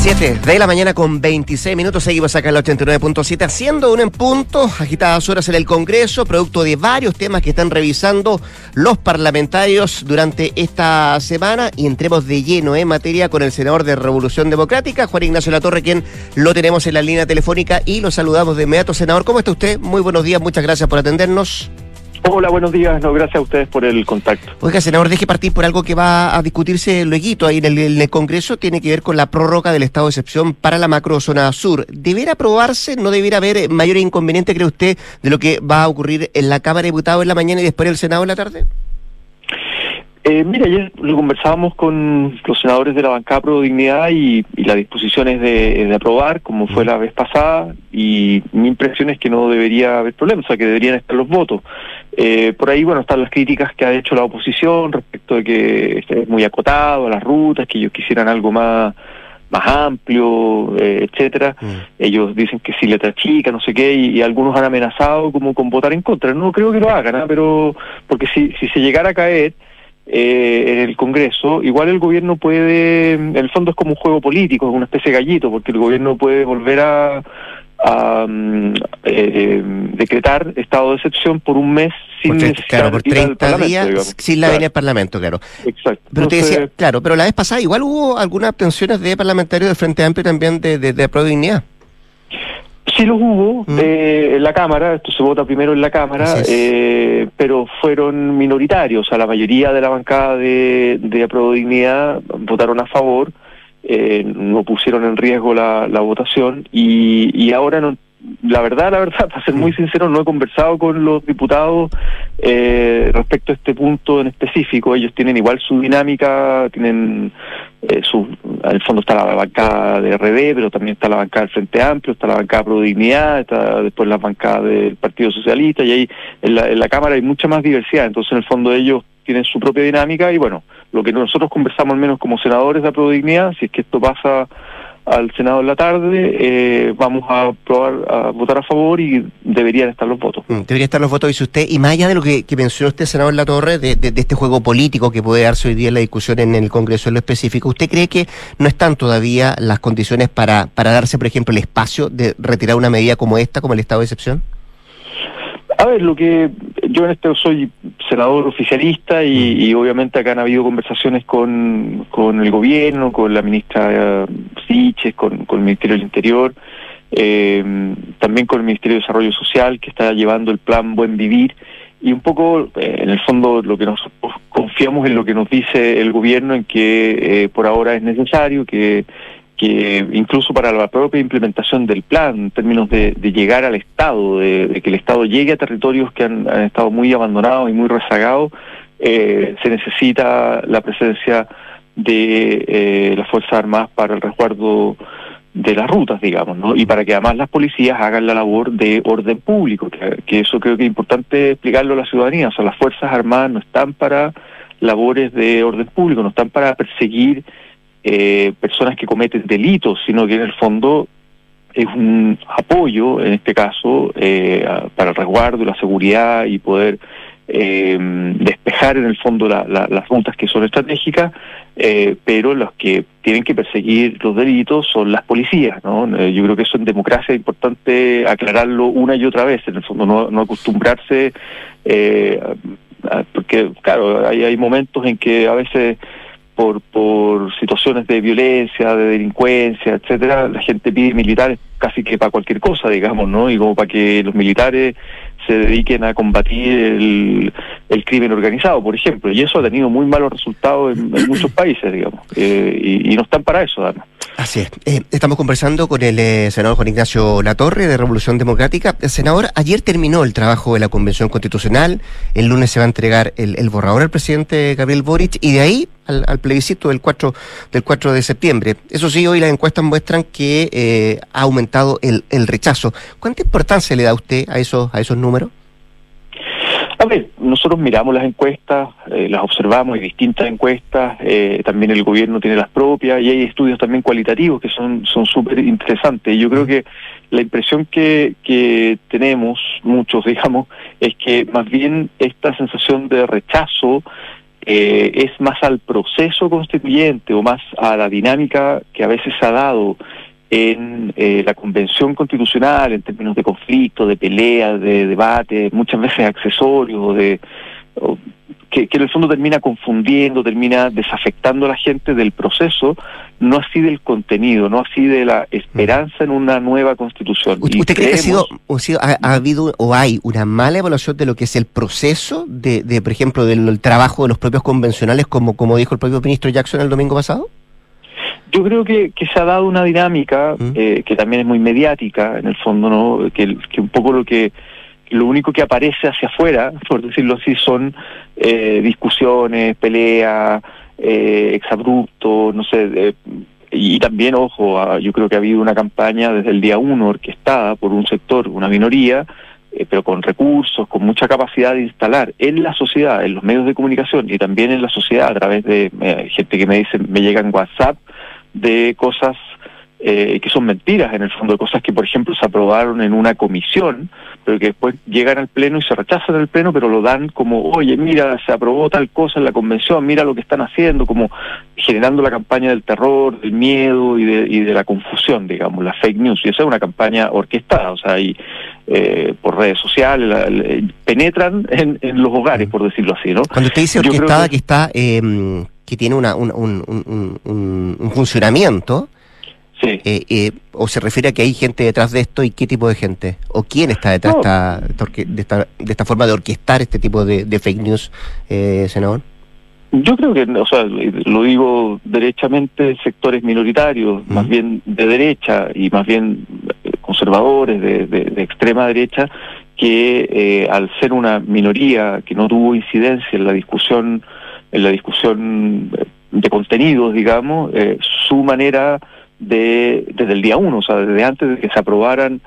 7 de la mañana con 26 minutos. Seguimos acá en la 89.7 haciendo un en punto. Agitadas horas en el Congreso, producto de varios temas que están revisando los parlamentarios durante esta semana. Y entremos de lleno en materia con el senador de Revolución Democrática, Juan Ignacio Latorre, quien lo tenemos en la línea telefónica y lo saludamos de inmediato. Senador, ¿cómo está usted? Muy buenos días, muchas gracias por atendernos. Hola, buenos días. No, gracias a ustedes por el contacto. Oiga, senador, deje partir por algo que va a discutirse luego ahí en el, en el, Congreso. Tiene que ver con la prórroga del estado de excepción para la macrozona sur. ¿Deberá aprobarse? ¿No debiera haber mayor inconveniente, cree usted, de lo que va a ocurrir en la Cámara de Diputados en la mañana y después en el Senado en la tarde? Eh, mira, ayer lo conversábamos con los senadores de la bancada Pro Dignidad y, y la disposición es de, de, aprobar, como fue la vez pasada, y mi impresión es que no debería haber problemas, o sea, que deberían estar los votos. Eh, por ahí, bueno, están las críticas que ha hecho la oposición respecto de que es muy acotado a las rutas, que ellos quisieran algo más más amplio, eh, etcétera. Mm. Ellos dicen que si letra chica, no sé qué, y, y, algunos han amenazado como con votar en contra. No creo que lo hagan, ¿eh? pero porque si, si se llegara a caer, eh, en el Congreso, igual el gobierno puede, en el fondo es como un juego político, es una especie de gallito, porque el gobierno puede volver a, a mm, eh, decretar estado de excepción por un mes sin Porque, claro, por 30 días digamos. sin la claro. del Parlamento, claro. Exacto. Pero Entonces, te decía, claro, pero la vez pasada igual hubo algunas abstenciones de parlamentarios del Frente Amplio también de, de, de. Sí los hubo mm. eh, en la Cámara, esto se vota primero en la Cámara, eh, pero fueron minoritarios, o sea, la mayoría de la bancada de, de Dignidad votaron a favor, eh, no pusieron en riesgo la, la votación y, y ahora no, la verdad, la verdad, para ser muy sincero, no he conversado con los diputados eh, respecto a este punto en específico. Ellos tienen igual su dinámica, tienen eh, su, en el fondo está la bancada de RD, pero también está la bancada del Frente Amplio, está la bancada Pro Dignidad, está después la bancada del Partido Socialista, y ahí en la, en la Cámara hay mucha más diversidad. Entonces, en el fondo, ellos tienen su propia dinámica y bueno, lo que nosotros conversamos al menos como senadores de la Pro Dignidad, si es que esto pasa al Senado en la tarde, eh, vamos a probar a votar a favor y deberían estar los votos. Mm, deberían estar los votos, dice usted. Y más allá de lo que, que mencionó usted, senador La Torre, de, de, de, este juego político que puede darse hoy día en la discusión en el Congreso en lo específico, ¿usted cree que no están todavía las condiciones para, para darse, por ejemplo, el espacio de retirar una medida como esta, como el estado de excepción? A ver, lo que yo en este soy senador oficialista y, obviamente acá han habido conversaciones con, con el gobierno, con la ministra eh, Siches, con, con el Ministerio del Interior, eh, también con el Ministerio de Desarrollo Social que está llevando el plan Buen Vivir. Y un poco eh, en el fondo lo que nos confiamos en lo que nos dice el gobierno en que eh, por ahora es necesario que que incluso para la propia implementación del plan, en términos de, llegar al Estado, de, que el Estado llegue a territorios que han, estado muy abandonados y muy rezagados, eh, se necesita la presencia de eh, las Fuerzas Armadas para el resguardo de las rutas, digamos, ¿no? Y para que además las policías hagan la labor de orden público, que, que eso creo que es importante explicarlo a la ciudadanía. O sea, las Fuerzas Armadas no están para labores de orden público, no están para perseguir eh, personas que cometen delitos, sino que en el fondo es un apoyo, en este caso, eh, para el resguardo, la seguridad y poder eh, despejar en el fondo las rutas que son estratégicas, pero los que tienen que perseguir los delitos son las policías, ¿no? yo creo que eso en democracia es importante aclararlo una y otra vez, en el fondo no, no acostumbrarse, porque claro, hay, hay momentos en que a veces por, por situaciones de violencia, de delincuencia, etcétera, la gente pide militares casi que para cualquier cosa, digamos, ¿no? Y como para que los militares se dediquen a combatir el, crimen organizado, por ejemplo. Y eso ha tenido muy malos resultados en, muchos países, digamos. Eh, y, y, no están para eso, además. Así es. Eh, estamos conversando con el eh, senador Juan Ignacio Latorre de Revolución Democrática. El senador, ayer terminó el trabajo de la Convención Constitucional. El lunes se va a entregar el, el borrador al presidente Gabriel Boric y de ahí al, al, plebiscito del 4, del 4 de septiembre. Eso sí, hoy las encuestas muestran que eh, ha aumentado el, el rechazo. ¿Cuánta importancia le da usted a esos, a esos números? Ver, nosotros miramos las encuestas, eh, las observamos, hay distintas encuestas, eh, también el gobierno tiene las propias y hay estudios también cualitativos que son son súper interesantes. Yo creo que la impresión que, que tenemos muchos, digamos, es que más bien esta sensación de rechazo eh, es más al proceso constituyente o más a la dinámica que a veces ha dado en eh, la convención constitucional en términos de conflicto, de pelea, de debate, muchas veces accesorios, de que, en el fondo termina confundiendo, termina desafectando a la gente del proceso, no así del contenido, no así de la esperanza en una nueva constitución. ¿Usted, cree que ha, sido, ha, habido o hay una mala evaluación de lo que es el proceso de, de por ejemplo, del trabajo de los propios convencionales, como, como dijo el propio ministro Jackson el domingo pasado? Yo creo que, que se ha dado una dinámica mm. eh, que también es muy mediática, en el fondo, ¿no? Que, que un poco lo que lo único que aparece hacia afuera, por decirlo así, son eh, discusiones, peleas, eh, exabruptos, no sé, y también, ojo, ah, yo creo que ha habido una campaña desde el día uno orquestada por un sector, una minoría, eh, pero con recursos, con mucha capacidad de instalar en la sociedad, en los medios de comunicación y también en la sociedad a través de gente que me dice, me llega en WhatsApp de cosas eh, que son mentiras en el fondo, de cosas que por ejemplo se aprobaron en una comisión, pero que después llegan al Pleno y se rechazan al Pleno, pero lo dan como, oye, mira, se aprobó tal cosa en la convención, mira lo que están haciendo, como generando la campaña del terror, del miedo y de, y de la confusión, digamos, la fake news. Y esa es una campaña orquestada, o sea, y, eh, por redes sociales, penetran en, en, los hogares, por decirlo así, ¿no? Cuando usted dice orquestada, que... está... Eh, que tiene una, un, un, un, un funcionamiento, Sí. Eh, eh, ¿O se refiere a que hay gente detrás de esto y qué tipo de gente? ¿O quién está detrás de, esta, de, esta, forma de orquestar este tipo de, fake news, eh, senador? Yo creo que, o sea, lo digo derechamente, sectores minoritarios, más bien de derecha y más bien eh, conservadores de, de extrema derecha, que eh, al ser una minoría que no tuvo incidencia en la discusión, en la discusión de contenidos, digamos, su manera de, desde el día uno, o sea, desde antes de que se aprobaran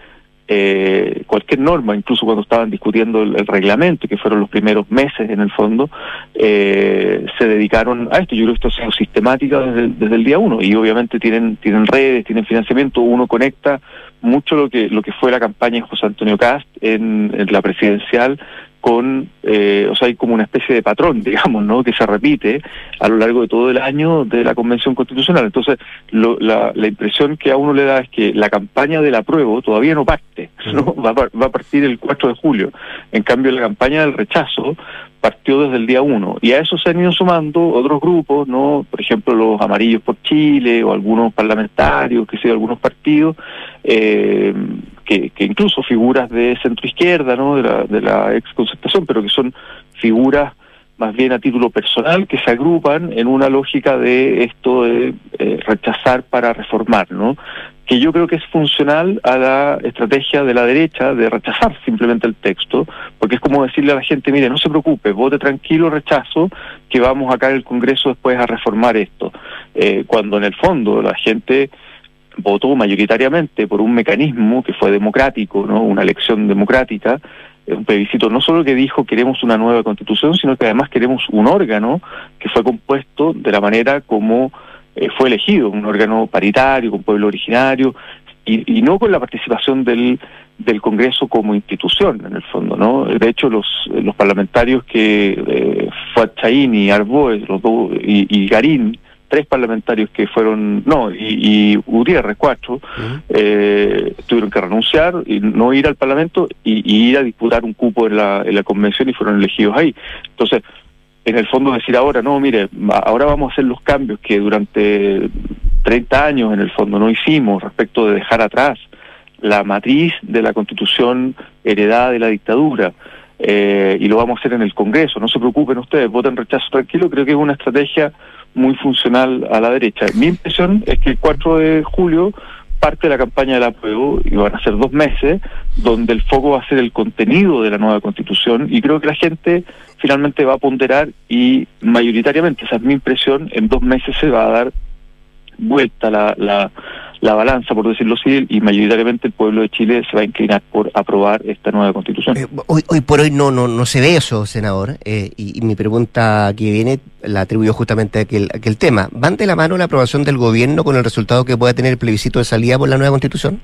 eh, cualquier norma, incluso cuando estaban discutiendo el, reglamento, que fueron los primeros meses en el fondo, eh, se dedicaron a esto. Yo creo que esto ha sido sistemática desde, el día uno y obviamente tienen, tienen redes, tienen financiamiento, uno conecta mucho lo que, lo que fue la campaña de José Antonio Cast en la presidencial con, eh, o sea, hay como una especie de patrón, digamos, ¿no? Que se repite a lo largo de todo el año de la Convención Constitucional. Entonces, la, la, impresión que a uno le da es que la campaña del apruebo todavía no parte, ¿no? Va, va a partir el 4 de julio. En cambio, la campaña del rechazo partió desde el día 1 y a eso se han ido sumando otros grupos, ¿no? Por ejemplo, los amarillos por Chile o algunos parlamentarios, que sé, algunos partidos, eh, que, incluso figuras de centro izquierda, ¿no? De la, de la ex concertación, pero que son figuras más bien a título personal que se agrupan en una lógica de esto de eh, rechazar para reformar, ¿no? que yo creo que es funcional a la estrategia de la derecha de rechazar simplemente el texto, porque es como decirle a la gente, mire, no se preocupe, vote tranquilo, rechazo, que vamos acá en el Congreso después a reformar esto. Eh, cuando en el fondo la gente votó mayoritariamente por un mecanismo que fue democrático, ¿no? una elección democrática, eh, un plebiscito no solo que dijo queremos una nueva constitución, sino que además queremos un órgano que fue compuesto de la manera como eh, fue elegido, un órgano paritario, con pueblo originario, y, no con la participación del, del Congreso como institución, en el fondo, ¿no? De hecho, los, los parlamentarios que eh, y Arboes, los y, Garín, tres parlamentarios que fueron, no, y, y Gutiérrez, cuatro, eh, tuvieron que renunciar y no ir al Parlamento y, y, ir a disputar un cupo en la, en la convención y fueron elegidos ahí. Entonces, en el fondo decir ahora, no, mire, ahora vamos a hacer los cambios que durante 30 años en el fondo no hicimos respecto de dejar atrás la matriz de la constitución heredada de la dictadura. Eh, y lo vamos a hacer en el Congreso. No se preocupen ustedes, voten rechazo tranquilo. Creo que es una estrategia muy funcional a la derecha. Mi impresión es que el 4 de julio parte la campaña del apruebo y van a ser dos meses donde el foco va a ser el contenido de la nueva constitución y creo que la gente finalmente va a ponderar y mayoritariamente, esa es mi impresión, en dos meses se va a dar vuelta la, la, la balanza, por decirlo así, y mayoritariamente el pueblo de Chile se va a inclinar por aprobar esta nueva constitución. Eh, hoy, hoy por hoy no, no, no se ve eso, senador, eh, y, mi pregunta que viene la atribuyó justamente a aquel, aquel tema. ¿Van de la mano la aprobación del gobierno con el resultado que pueda tener el plebiscito de salida por la nueva constitución?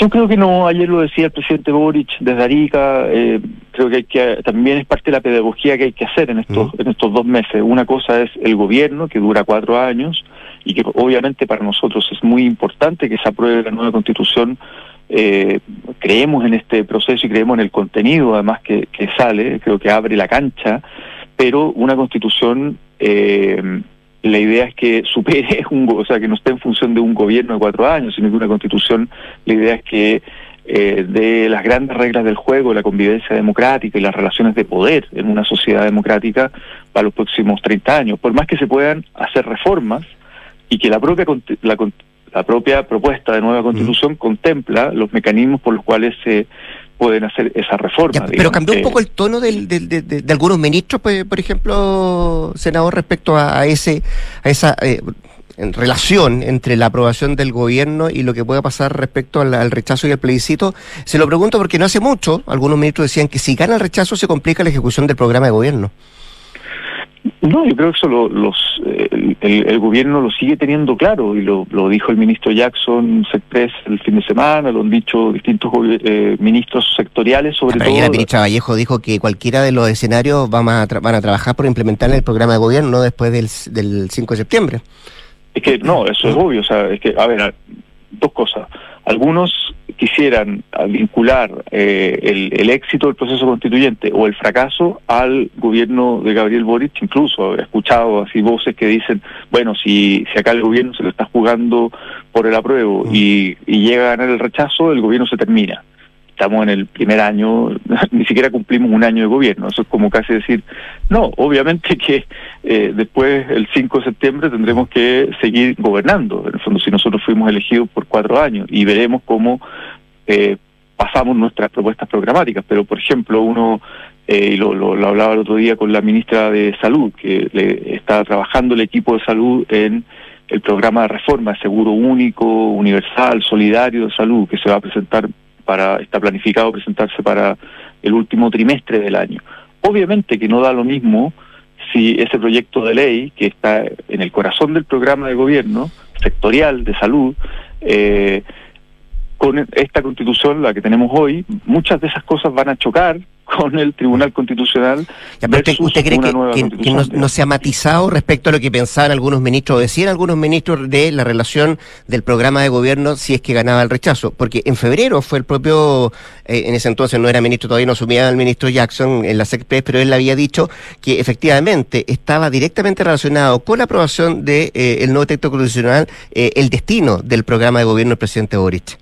Yo creo que no, ayer lo decía el presidente Boric desde Arica, eh, creo que, hay que también es parte de la pedagogía que hay que hacer en estos, en estos dos meses. Una cosa es el gobierno, que dura cuatro años, y que obviamente para nosotros es muy importante que se apruebe la nueva constitución. Eh, creemos en este proceso y creemos en el contenido además que, que sale, creo que abre la cancha, pero una constitución eh, la idea es que supere, un, o sea, que no esté en función de un gobierno de cuatro años, sino que una constitución, la idea es que eh, de las grandes reglas del juego, la convivencia democrática y las relaciones de poder en una sociedad democrática para los próximos 30 años. Por más que se puedan hacer reformas y que la propia, la, la propia propuesta de nueva constitución contempla los mecanismos por los cuales se pueden hacer esa reforma. pero cambió un poco el tono del, de, algunos ministros, pues, por ejemplo, senador, respecto a, ese a esa eh, relación entre la aprobación del gobierno y lo que pueda pasar respecto al, rechazo y al plebiscito. Se lo pregunto porque no hace mucho algunos ministros decían que si gana el rechazo se complica la ejecución del programa de gobierno. No, yo creo que eso los, eh, el, gobierno lo sigue teniendo claro y lo, lo dijo el ministro Jackson Secpres el fin de semana, lo han dicho distintos eh, ministros sectoriales, sobre todo. La ministra Vallejo dijo que cualquiera de los escenarios van a, van a trabajar por implementar el programa de gobierno después del, del 5 de septiembre. Es que no, eso es obvio, o sea, es que, a ver, dos cosas. Algunos quisieran vincular eh, el, éxito del proceso constituyente o el fracaso al gobierno de Gabriel Boric, incluso he escuchado así voces que dicen, bueno, si, si acá el gobierno se lo está jugando por el apruebo mm. y, y llega a ganar el rechazo, el gobierno se termina estamos en el primer año, ni siquiera cumplimos un año de gobierno. Eso es como casi decir, no, obviamente que eh, después, el 5 de septiembre, tendremos que seguir gobernando. En el fondo, si nosotros fuimos elegidos por cuatro años y veremos cómo eh, pasamos nuestras propuestas programáticas. Pero, por ejemplo, uno, eh, lo, lo, hablaba el otro día con la ministra de Salud, que le está trabajando el equipo de salud en el programa de reforma, seguro único, universal, solidario de salud, que se va a presentar está planificado presentarse para el último trimestre del año. Obviamente que no da lo mismo si ese proyecto de ley, que está en el corazón del programa de gobierno sectorial de salud, eh, con esta constitución, la que tenemos hoy, muchas de esas cosas van a chocar con el Tribunal Constitucional. ¿Usted, cree que, no, se ha matizado respecto a lo que pensaban algunos ministros o decían algunos ministros de la relación del programa de gobierno si es que ganaba el rechazo? Porque en febrero fue el propio, eh, en ese entonces no era ministro, todavía no asumía el ministro Jackson en la SECPRES, pero él había dicho que efectivamente estaba directamente relacionado con la aprobación del de, eh, nuevo texto constitucional eh, el destino del programa de gobierno del presidente Boric.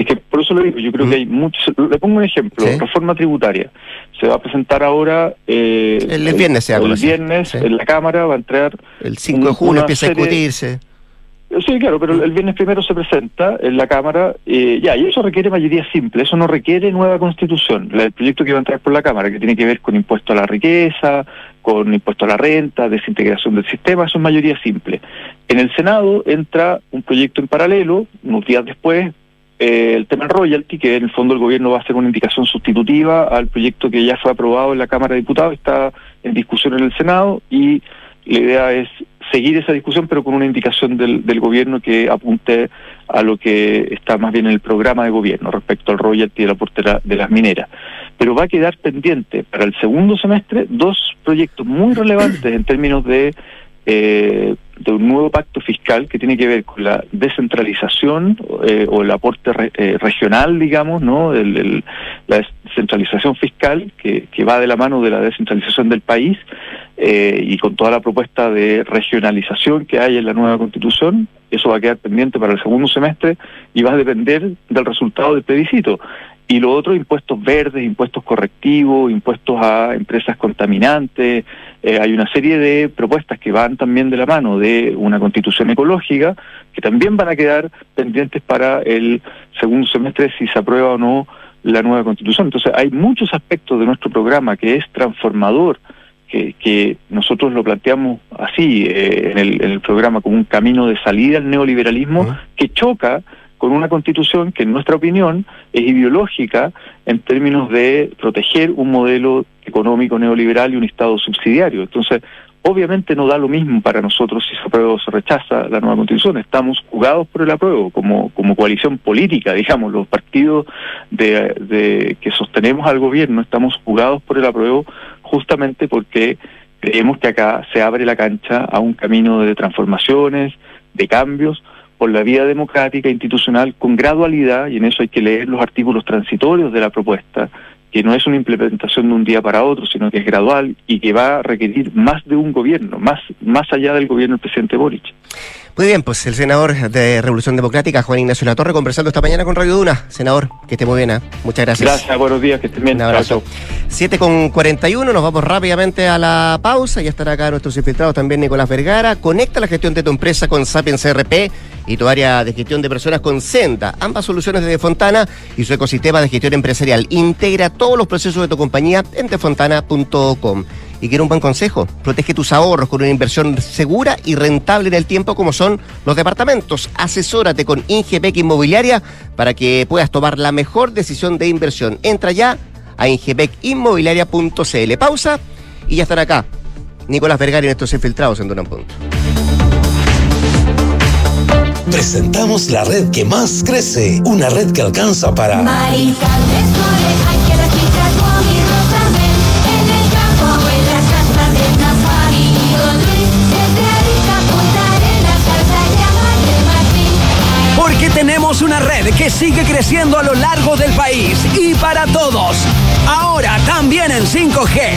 Es que por eso lo digo, yo creo que hay muchos. Le pongo un ejemplo: reforma tributaria. Se va a presentar ahora. Eh, el, viernes se El viernes en la Cámara va a entrar. El 5 de junio empieza a discutirse. Sí, claro, pero el viernes primero se presenta en la Cámara, eh, ya, y eso requiere mayoría simple, eso no requiere nueva constitución. El proyecto que va a entrar por la Cámara, que tiene que ver con impuesto a la riqueza, con impuesto a la renta, desintegración del sistema, eso es mayoría simple. En el Senado entra un proyecto en paralelo, unos días después, eh, el tema royalty, que en el fondo el gobierno va a hacer una indicación sustitutiva al proyecto que ya fue aprobado en la Cámara de Diputados, está en discusión en el Senado y la idea es seguir esa discusión, pero con una indicación del, del gobierno que apunte a lo que está más bien en el programa de gobierno respecto al royalty de la portera de las mineras. Pero va a quedar pendiente para el segundo semestre dos proyectos muy relevantes en términos de eh, de un nuevo pacto fiscal que tiene que ver con la descentralización eh, o el aporte eh, regional, digamos, ¿no? El, la descentralización fiscal que, que, va de la mano de la descentralización del país eh, y con toda la propuesta de regionalización que hay en la nueva constitución, eso va a quedar pendiente para el segundo semestre y va a depender del resultado del plebiscito. Y lo otro, impuestos verdes, impuestos correctivos, impuestos a empresas contaminantes. Eh, hay una serie de propuestas que van también de la mano de una constitución ecológica, que también van a quedar pendientes para el segundo semestre si se aprueba o no la nueva constitución. Entonces, hay muchos aspectos de nuestro programa que es transformador, que, que nosotros lo planteamos así eh, en, el, en, el, programa como un camino de salida al neoliberalismo, que choca con una constitución que en nuestra opinión es ideológica en términos de proteger un modelo económico neoliberal y un Estado subsidiario. Entonces, obviamente no da lo mismo para nosotros si se aprueba o se rechaza la nueva constitución. Estamos jugados por el apruebo como, como coalición política, digamos, los partidos de, de que sostenemos al gobierno estamos jugados por el apruebo justamente porque creemos que acá se abre la cancha a un camino de transformaciones, de cambios, por la vía democrática institucional con gradualidad, y en eso hay que leer los artículos transitorios de la propuesta, que no es una implementación de un día para otro, sino que es gradual y que va a requerir más de un gobierno, más, más allá del gobierno del presidente Boric. Muy bien, pues el senador de Revolución Democrática, Juan Ignacio Latorre, conversando esta mañana con Radio Duna. Senador, que esté muy bien, ¿eh? muchas gracias. Gracias, buenos días, que estén bien. Un abrazo. 7 con 41, nos vamos rápidamente a la pausa. Ya estará acá nuestros infiltrados también Nicolás Vergara. Conecta la gestión de tu empresa con Sapiens CRP y tu área de gestión de personas con Senda. Ambas soluciones de Fontana y su ecosistema de gestión empresarial. Integra todos los procesos de tu compañía en defontana.com. Y quiero un buen consejo. Protege tus ahorros con una inversión segura y rentable en el tiempo como son los departamentos. Asesórate con Ingepec Inmobiliaria para que puedas tomar la mejor decisión de inversión. Entra ya a ingepecinmobiliaria.cl. Pausa y ya estará acá. Nicolás Vergara y estos infiltrados en Duran Punto. Presentamos la red que más crece, una red que alcanza para... una red que sigue creciendo a lo largo del país y para todos. Ahora también en 5G.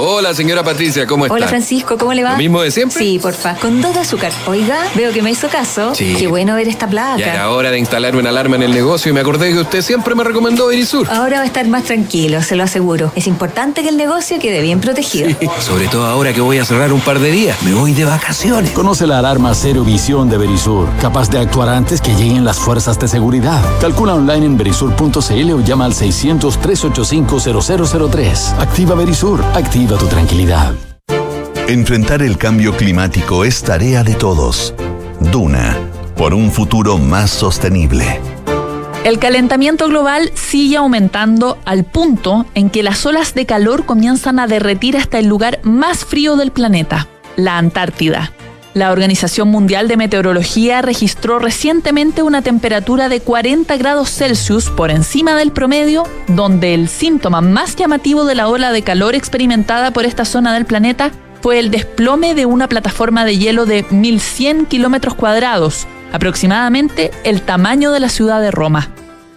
Hola, señora Patricia, ¿cómo está? Hola, Francisco, ¿cómo le va? ¿Lo mismo de siempre? Sí, porfa. Con dos de azúcar. Oiga, veo que me hizo caso. Sí. Qué bueno ver esta placa. Ya era hora de instalar una alarma en el negocio y me acordé que usted siempre me recomendó Verisur. Ahora va a estar más tranquilo, se lo aseguro. Es importante que el negocio quede bien protegido. Sobre todo ahora que voy a cerrar un par de días. Me voy de vacaciones. Conoce la alarma Cero Visión de Verisur, capaz de actuar antes que lleguen las fuerzas de seguridad. Calcula online en verisur.cl o llama al 600-385-0003. Activa Verisur, activa tu tranquilidad. Enfrentar el cambio climático es tarea de todos. Duna, por un futuro más sostenible. El calentamiento global sigue aumentando al punto en que las olas de calor comienzan a derretir hasta el lugar más frío del planeta, la Antártida. La Organización Mundial de Meteorología registró recientemente una temperatura de 40 grados Celsius por encima del promedio, donde el síntoma más llamativo de la ola de calor experimentada por esta zona del planeta fue el desplome de una plataforma de hielo de 1.100 kilómetros cuadrados, aproximadamente el tamaño de la ciudad de Roma.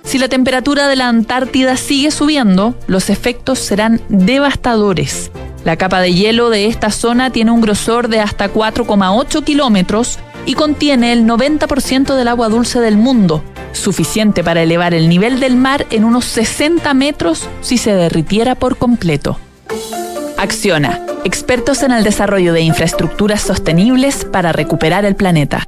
Si la temperatura de la Antártida sigue subiendo, los efectos serán devastadores. La capa de hielo de esta zona tiene un grosor de hasta 4,8 kilómetros y contiene el 90% del agua dulce del mundo, suficiente para elevar el nivel del mar en unos 60 metros si se derritiera por completo. Acciona, expertos en el desarrollo de infraestructuras sostenibles para recuperar el planeta.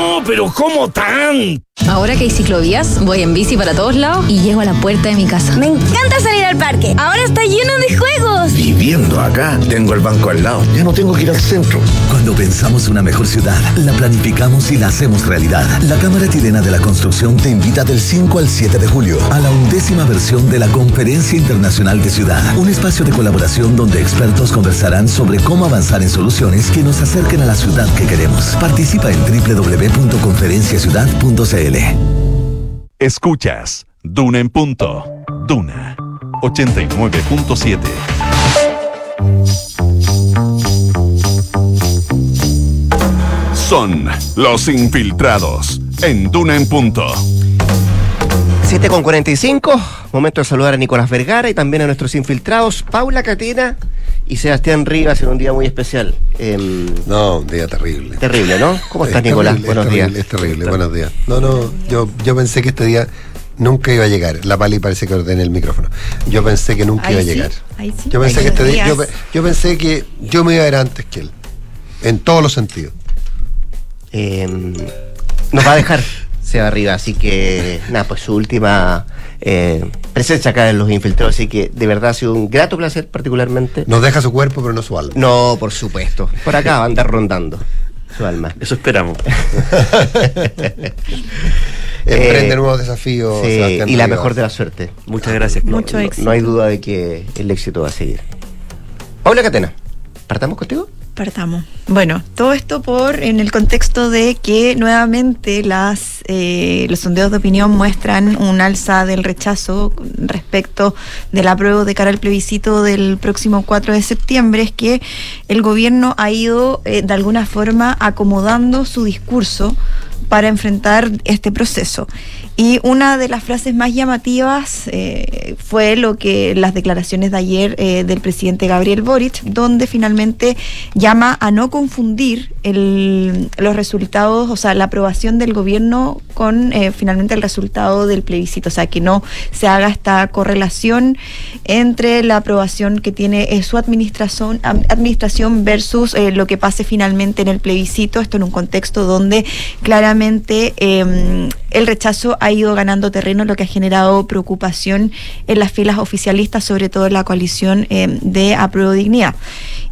pero ¿cómo tan? Ahora que hay ciclovías, voy en bici para todos lados y llego a la puerta de mi casa. Me encanta salir al parque. Ahora está lleno de juegos. Viviendo acá, tengo el banco al lado. Ya no tengo que ir al centro. Cuando pensamos una mejor ciudad, la planificamos y la hacemos realidad. La Cámara Chilena de la Construcción te invita del 5 al 7 de julio a la undécima versión de la Conferencia Internacional de Ciudad, un espacio de colaboración donde expertos conversarán sobre cómo avanzar en soluciones que nos acerquen a la ciudad que queremos. Participa en www.conferenciaciudad.cl. Escuchas Duna en punto. Duna 89.7. Son los infiltrados en Duna en punto. 7 con 45, momento de saludar a Nicolás Vergara y también a nuestros infiltrados, Paula Catena y Sebastián Rivas en un día muy especial. Em, No, un día terrible. terrible, ¿no? ¿Cómo estás, Es Nicolás? terrible, Buenos es días. terrible, Es terrible, buenos días. No, no, yo, yo pensé que este día nunca iba a llegar. La Pali parece que ordena el micrófono. Yo pensé que nunca Ahí iba a sí, llegar. ahí sí. Yo pensé Ahí que este día, yo, yo pensé que yo me iba a ir antes que él. En todos los sentidos. Em, nos va a dejar Seba Rivas, así que nada, pues su última eh, presencia acá en los infiltrados, así que de verdad ha sido un grato placer particularmente. Nos deja su cuerpo, pero no su alma. No, por supuesto. Por acá va a andar rondando su alma. Eso esperamos. Emprende nuevos desafíos, sí, y la Rivas. mejor de la suerte. Muchas gracias. No, Mucho no- éxito. no hay duda de que el éxito va a seguir. Paula Catena, ¿partamos contigo? Bueno, todo esto por en el contexto de que nuevamente las eh, los sondeos de opinión muestran un alza del rechazo respecto del apruebo de cara al plebiscito del próximo 4 de septiembre, es que el gobierno ha ido eh, de alguna forma acomodando su discurso para enfrentar este proceso. Y una de las frases más llamativas eh, fue lo que las declaraciones de ayer eh, del presidente Gabriel Boric, donde finalmente llama a no confundir el- los resultados, o sea, la aprobación del gobierno con eh, finalmente el resultado del plebiscito, o sea, que no se haga esta correlación entre la aprobación que tiene eh, su administración, administración versus lo que pase finalmente en el plebiscito, esto en un contexto donde claramente eh, el rechazo ha ido ganando terreno, lo que ha generado preocupación en las filas oficialistas, sobre todo en la coalición eh, de Apruebo Dignidad.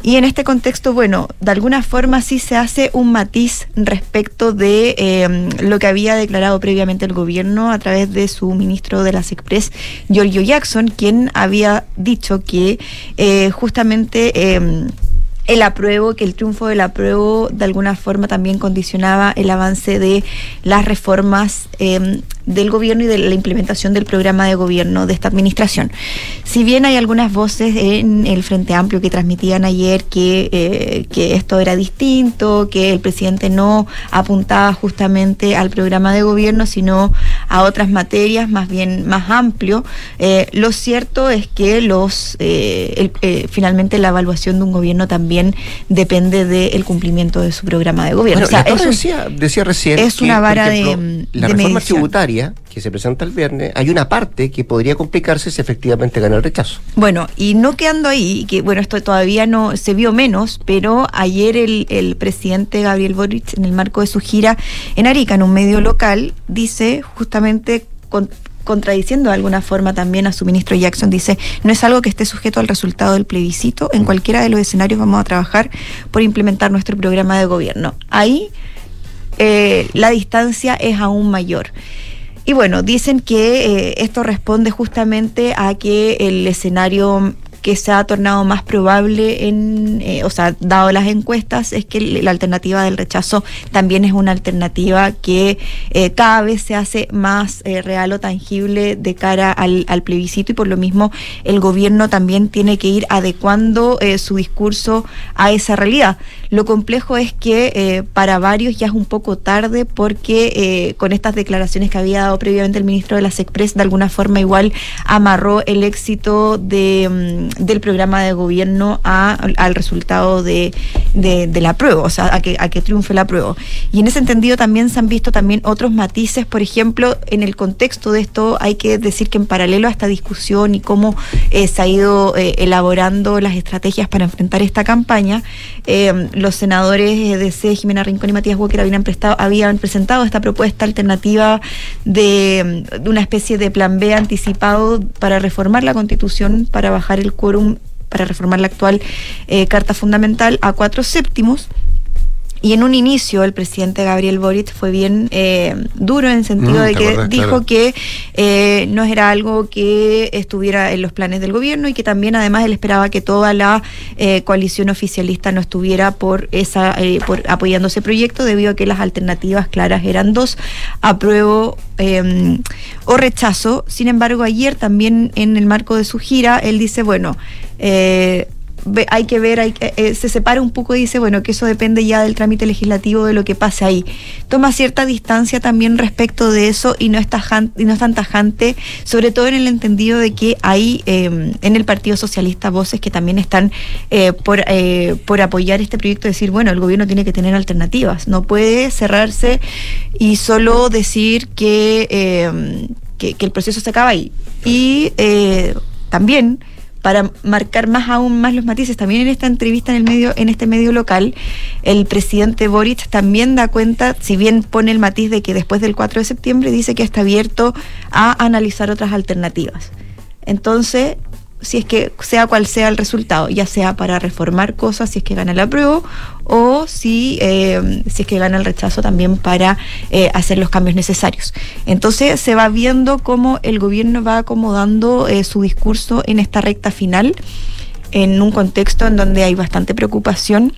Y en este contexto, bueno, de alguna forma sí se hace un matiz respecto de eh, lo que había declarado previamente el gobierno a través de su ministro de las Express, Giorgio Jackson, quien había dicho que eh, justamente... el apruebo, que el triunfo del apruebo de alguna forma también condicionaba el avance de las reformas eh, del gobierno y de la implementación del programa de gobierno de esta administración. Si bien hay algunas voces en el Frente Amplio que transmitían ayer que, eh, que esto era distinto, que el presidente no apuntaba justamente al programa de gobierno, sino a otras materias más bien más amplio, eh, lo cierto es que los eh, el- eh, finalmente la evaluación de un gobierno también depende del cumplimiento de su programa de gobierno. Bueno, O sea, es un- decía, decía recién es que, una vara de- la de reforma medición. tributaria que se presenta el viernes, hay una parte que podría complicarse si efectivamente gana el rechazo. Bueno, y no quedando ahí, que bueno, esto todavía no se vio menos, pero ayer el, el presidente Gabriel Boric, en el marco de su gira en Arica, en un medio local, dice justamente con- contradiciendo de alguna forma también a su ministro Jackson, dice, no es algo que esté sujeto al resultado del plebiscito, en cualquiera de los escenarios vamos a trabajar por implementar nuestro programa de gobierno. Ahí eh, la distancia es aún mayor. Y bueno, dicen que eh, esto responde justamente a que el escenario que se ha tornado más probable en, eh, o sea, dado las encuestas, es que la alternativa del rechazo también es una alternativa que eh, cada vez se hace más eh, real o tangible de cara al, al plebiscito y por lo mismo el gobierno también tiene que ir adecuando eh, su discurso a esa realidad. Lo complejo es que eh, para varios ya es un poco tarde porque eh, con estas declaraciones que había dado previamente el ministro de las Express, de alguna forma igual amarró el éxito mm, del programa de gobierno al resultado de, la prueba, o sea, a que, a que triunfe la prueba. Y en ese entendido también se han visto también otros matices, por ejemplo, en el contexto de esto hay que decir que en paralelo a esta discusión y cómo eh, se ha ido elaborando las estrategias para enfrentar esta campaña, los senadores eh, de C, Jimena Rincón y Matías Walker habían, prestado, habían presentado esta propuesta alternativa de, mm, de una especie de plan B anticipado para reformar la constitución, para bajar el quórum, para reformar la actual eh, Carta Fundamental a cuatro séptimos. Y en un inicio el presidente Gabriel Boric fue bien eh, duro en el sentido Mm, de ¿te que acordás? dijo Claro. que eh, no era algo que estuviera en los planes del gobierno y que también además él esperaba que toda la eh, coalición oficialista no estuviera por esa eh, por apoyando ese proyecto debido a que las alternativas claras eran dos apruebo eh, o rechazo sin embargo ayer también en el marco de su gira él dice bueno eh, hay que ver, hay que- eh, se separa un poco y dice, bueno, que eso depende ya del trámite legislativo de lo que pase ahí. Toma cierta distancia también respecto de eso y no es, y no es tan tajante, sobre todo en el entendido de que hay eh, en el Partido Socialista voces que también están eh, por, eh, por apoyar este proyecto, decir, bueno, el gobierno tiene que tener alternativas, no puede cerrarse y solo decir que, eh, que, el proceso se acaba ahí. Y también para marcar más aún más los matices, también en esta entrevista en el medio, en este medio local, el presidente Boric también da cuenta, si bien pone el matiz de que después del 4 de septiembre dice que está abierto a analizar otras alternativas. Entonces, si es que sea cual sea el resultado, ya sea para reformar cosas, si es que gana el apruebo, o si, eh, si es que gana el rechazo también para eh, hacer los cambios necesarios. Entonces se va viendo cómo el gobierno va acomodando eh, su discurso en esta recta final, en un contexto en donde hay bastante preocupación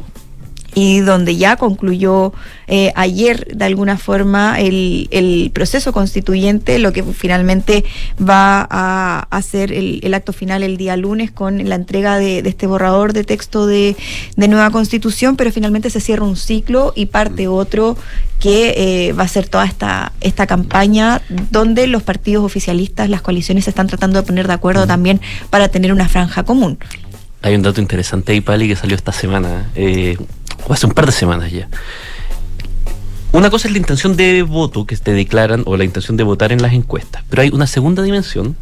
y donde ya concluyó eh, ayer de alguna forma el, el, proceso constituyente, lo que finalmente va a hacer el, el, acto final el día lunes con la entrega de, este borrador de texto de, de, nueva constitución, pero finalmente se cierra un ciclo y parte otro que eh, va a ser toda esta, esta campaña donde los partidos oficialistas, las coaliciones se están tratando de poner de acuerdo también para tener una franja común. Hay un dato interesante ahí, Pali, que salió esta semana, eh, o hace un par de semanas ya. Una cosa es la intención de voto que te declaran o la intención de votar en las encuestas, pero hay una segunda dimensión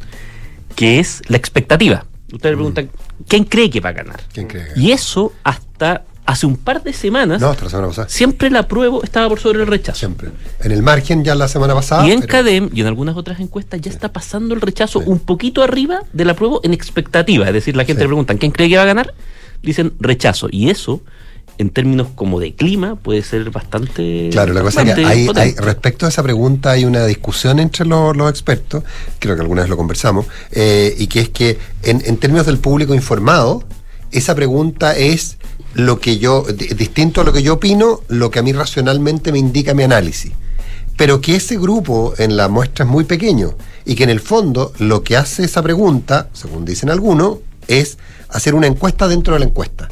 que es la expectativa. Ustedes me preguntan, ¿quién cree que va a ganar? ¿Quién cree? Y eso hasta hace un par de semanas, no, hasta la semana pasada. siempre la apruebo estaba por sobre el rechazo. Siempre. En el margen ya la semana pasada. Y en pero... CADEM y en algunas otras encuestas ya sí. está pasando el rechazo sí. un poquito arriba de la apruebo en expectativa. Es decir, la gente sí. le pregunta, ¿quién cree que va a ganar? Dicen rechazo. Y eso en términos como de clima puede ser bastante claro la cosa es que hay, hay, respecto a esa pregunta hay una discusión entre los, los expertos creo que alguna vez lo conversamos eh, y que es que en, en, términos del público informado esa pregunta es lo que yo distinto a lo que yo opino lo que a mí racionalmente me indica mi análisis. Pero que ese grupo en la muestra es muy pequeño y que en el fondo lo que hace esa pregunta según dicen algunos es hacer una encuesta dentro de la encuesta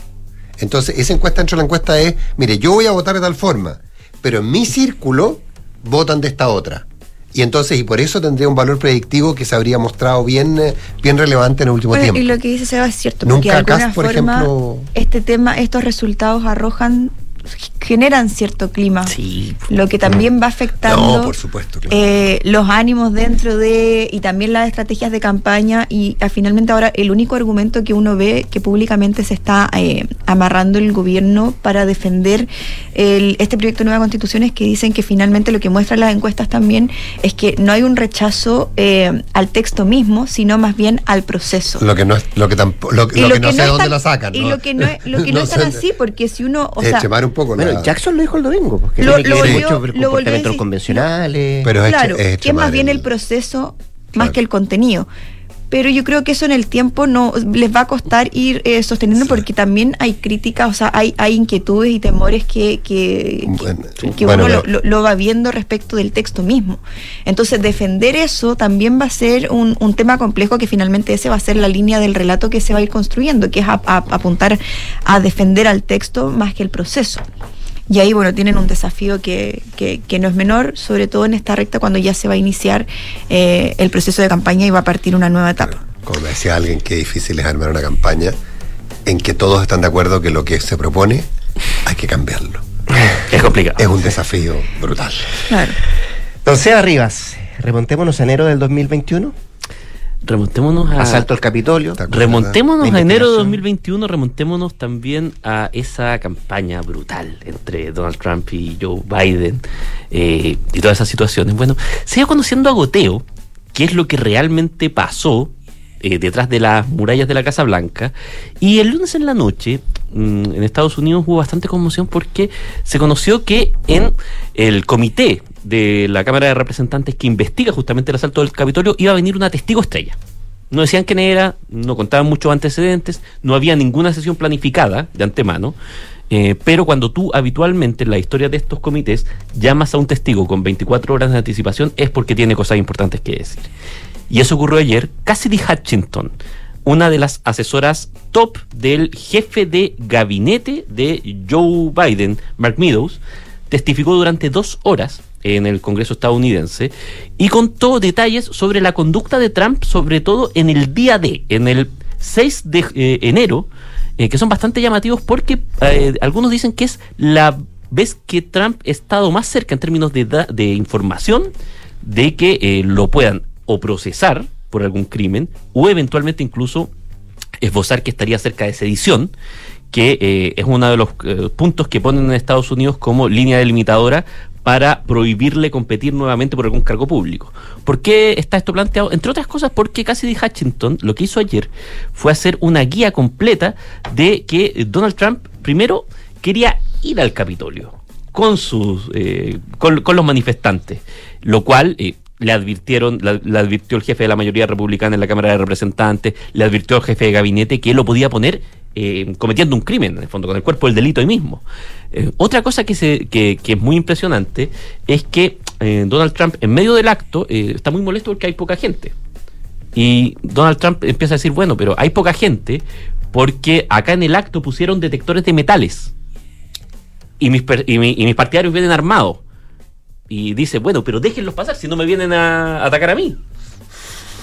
entonces, esa encuesta dentro de la encuesta es, mire, yo voy a votar de tal forma, pero en mi círculo votan de esta otra. Y entonces, y por eso tendría un valor predictivo que se habría mostrado bien, bien relevante en el último bueno, tiempo. Y lo que dice Seba es cierto, Nunca porque de alguna por forma, ejemplo, este tema, estos resultados arrojan generan cierto clima, sí. lo que también va afectando no, por supuesto, claro. eh, los ánimos dentro de y también las estrategias de campaña y ah, finalmente ahora el único argumento que uno ve que públicamente se está eh, amarrando el gobierno para defender el, este proyecto de nueva constitución es que dicen que finalmente lo que muestran las encuestas también es que no hay un rechazo eh, al texto mismo, sino más bien al proceso. Lo que no es, lo que tampoco, lo, lo, y lo que no no sé es dónde lo sacan. Y ¿no? lo que no es, lo que no, No es tan sé. así, porque si uno, o sea, un poco la- Bueno, Jackson lo dijo el domingo, porque Lo- tiene lo que ver volvió- mucho comportamientos convencionales. Pero es claro, hecho- es que es más bien el- el proceso más que el contenido. Pero yo creo que eso en el tiempo no les va a costar ir eh, sosteniendo porque también hay críticas, o sea, hay, hay inquietudes y temores que, que, Bueno, que, que bueno, uno lo, pero- lo- lo va viendo respecto del texto mismo. Entonces, defender eso también va a ser un, un tema complejo que finalmente ese va a ser la línea del relato que se va a ir construyendo, que es a- a- apuntar a defender al texto más que el proceso. Y ahí, bueno, tienen un desafío que, que, que no es menor, sobre todo en esta recta cuando ya se va a iniciar eh, el proceso de campaña y va a partir una nueva etapa. Como me decía alguien, qué difícil es armar una campaña en que todos están de acuerdo que lo que se propone hay que cambiarlo. Es complicado. Es un desafío brutal. Claro. Don Seba Rivas, remontémonos a enero del 2021. Remontémonos a. Asalto al Capitolio. Remontémonos a enero de investigación. 2021, remontémonos también a esa campaña brutal entre Donald Trump y Joe Biden eh, y todas esas situaciones. Bueno, se iba conociendo a goteo qué es lo que realmente pasó eh, detrás de las murallas de la Casa Blanca y el lunes en la noche mm, en Estados Unidos hubo bastante conmoción porque se conoció que en el comité de la Cámara de Representantes que investiga justamente el asalto del Capitolio iba a venir una testigo estrella. No decían quién era, no contaban muchos antecedentes, no había ninguna sesión planificada de antemano, eh, pero cuando tú habitualmente en la historia de estos comités llamas a un testigo con 24 horas de anticipación es porque tiene cosas importantes que decir. Y eso ocurrió ayer. Cassidy Hutchinson, una de las asesoras top del jefe de gabinete de Joe Biden, Mark Meadows, testificó durante dos horas en el Congreso estadounidense y contó detalles sobre la conducta de Trump, sobre todo en el día D, en el 6 de eh, enero, eh, que son bastante llamativos porque eh, algunos dicen que es la vez que Trump ha estado más cerca en términos de, de información de que lo puedan o procesar por algún crimen o eventualmente incluso esbozar que estaría cerca de sedición, que es uno de los puntos que ponen en Estados Unidos como línea delimitadora para prohibirle competir nuevamente por algún cargo público. ¿Por qué está esto planteado? Entre otras cosas porque Cassidy Hutchinson lo que hizo ayer fue hacer una guía completa de que Donald Trump primero quería ir al Capitolio con sus eh, con, con los manifestantes, lo cual eh, le advirtieron, le advirtió el jefe de la mayoría republicana en la Cámara de Representantes, le advirtió el jefe de gabinete que él lo podía poner eh, cometiendo un crimen, en el fondo, con el cuerpo del delito ahí mismo. Eh, otra cosa que, se, que, es muy impresionante es que eh, Donald Trump, en medio del acto, está muy molesto porque hay poca gente. Y Donald Trump empieza a decir, bueno, pero hay poca gente porque acá en el acto pusieron detectores de metales. Y mis, per- y mis partidarios vienen armados. Y dice, bueno, pero déjenlos pasar si no me vienen a atacar a mí.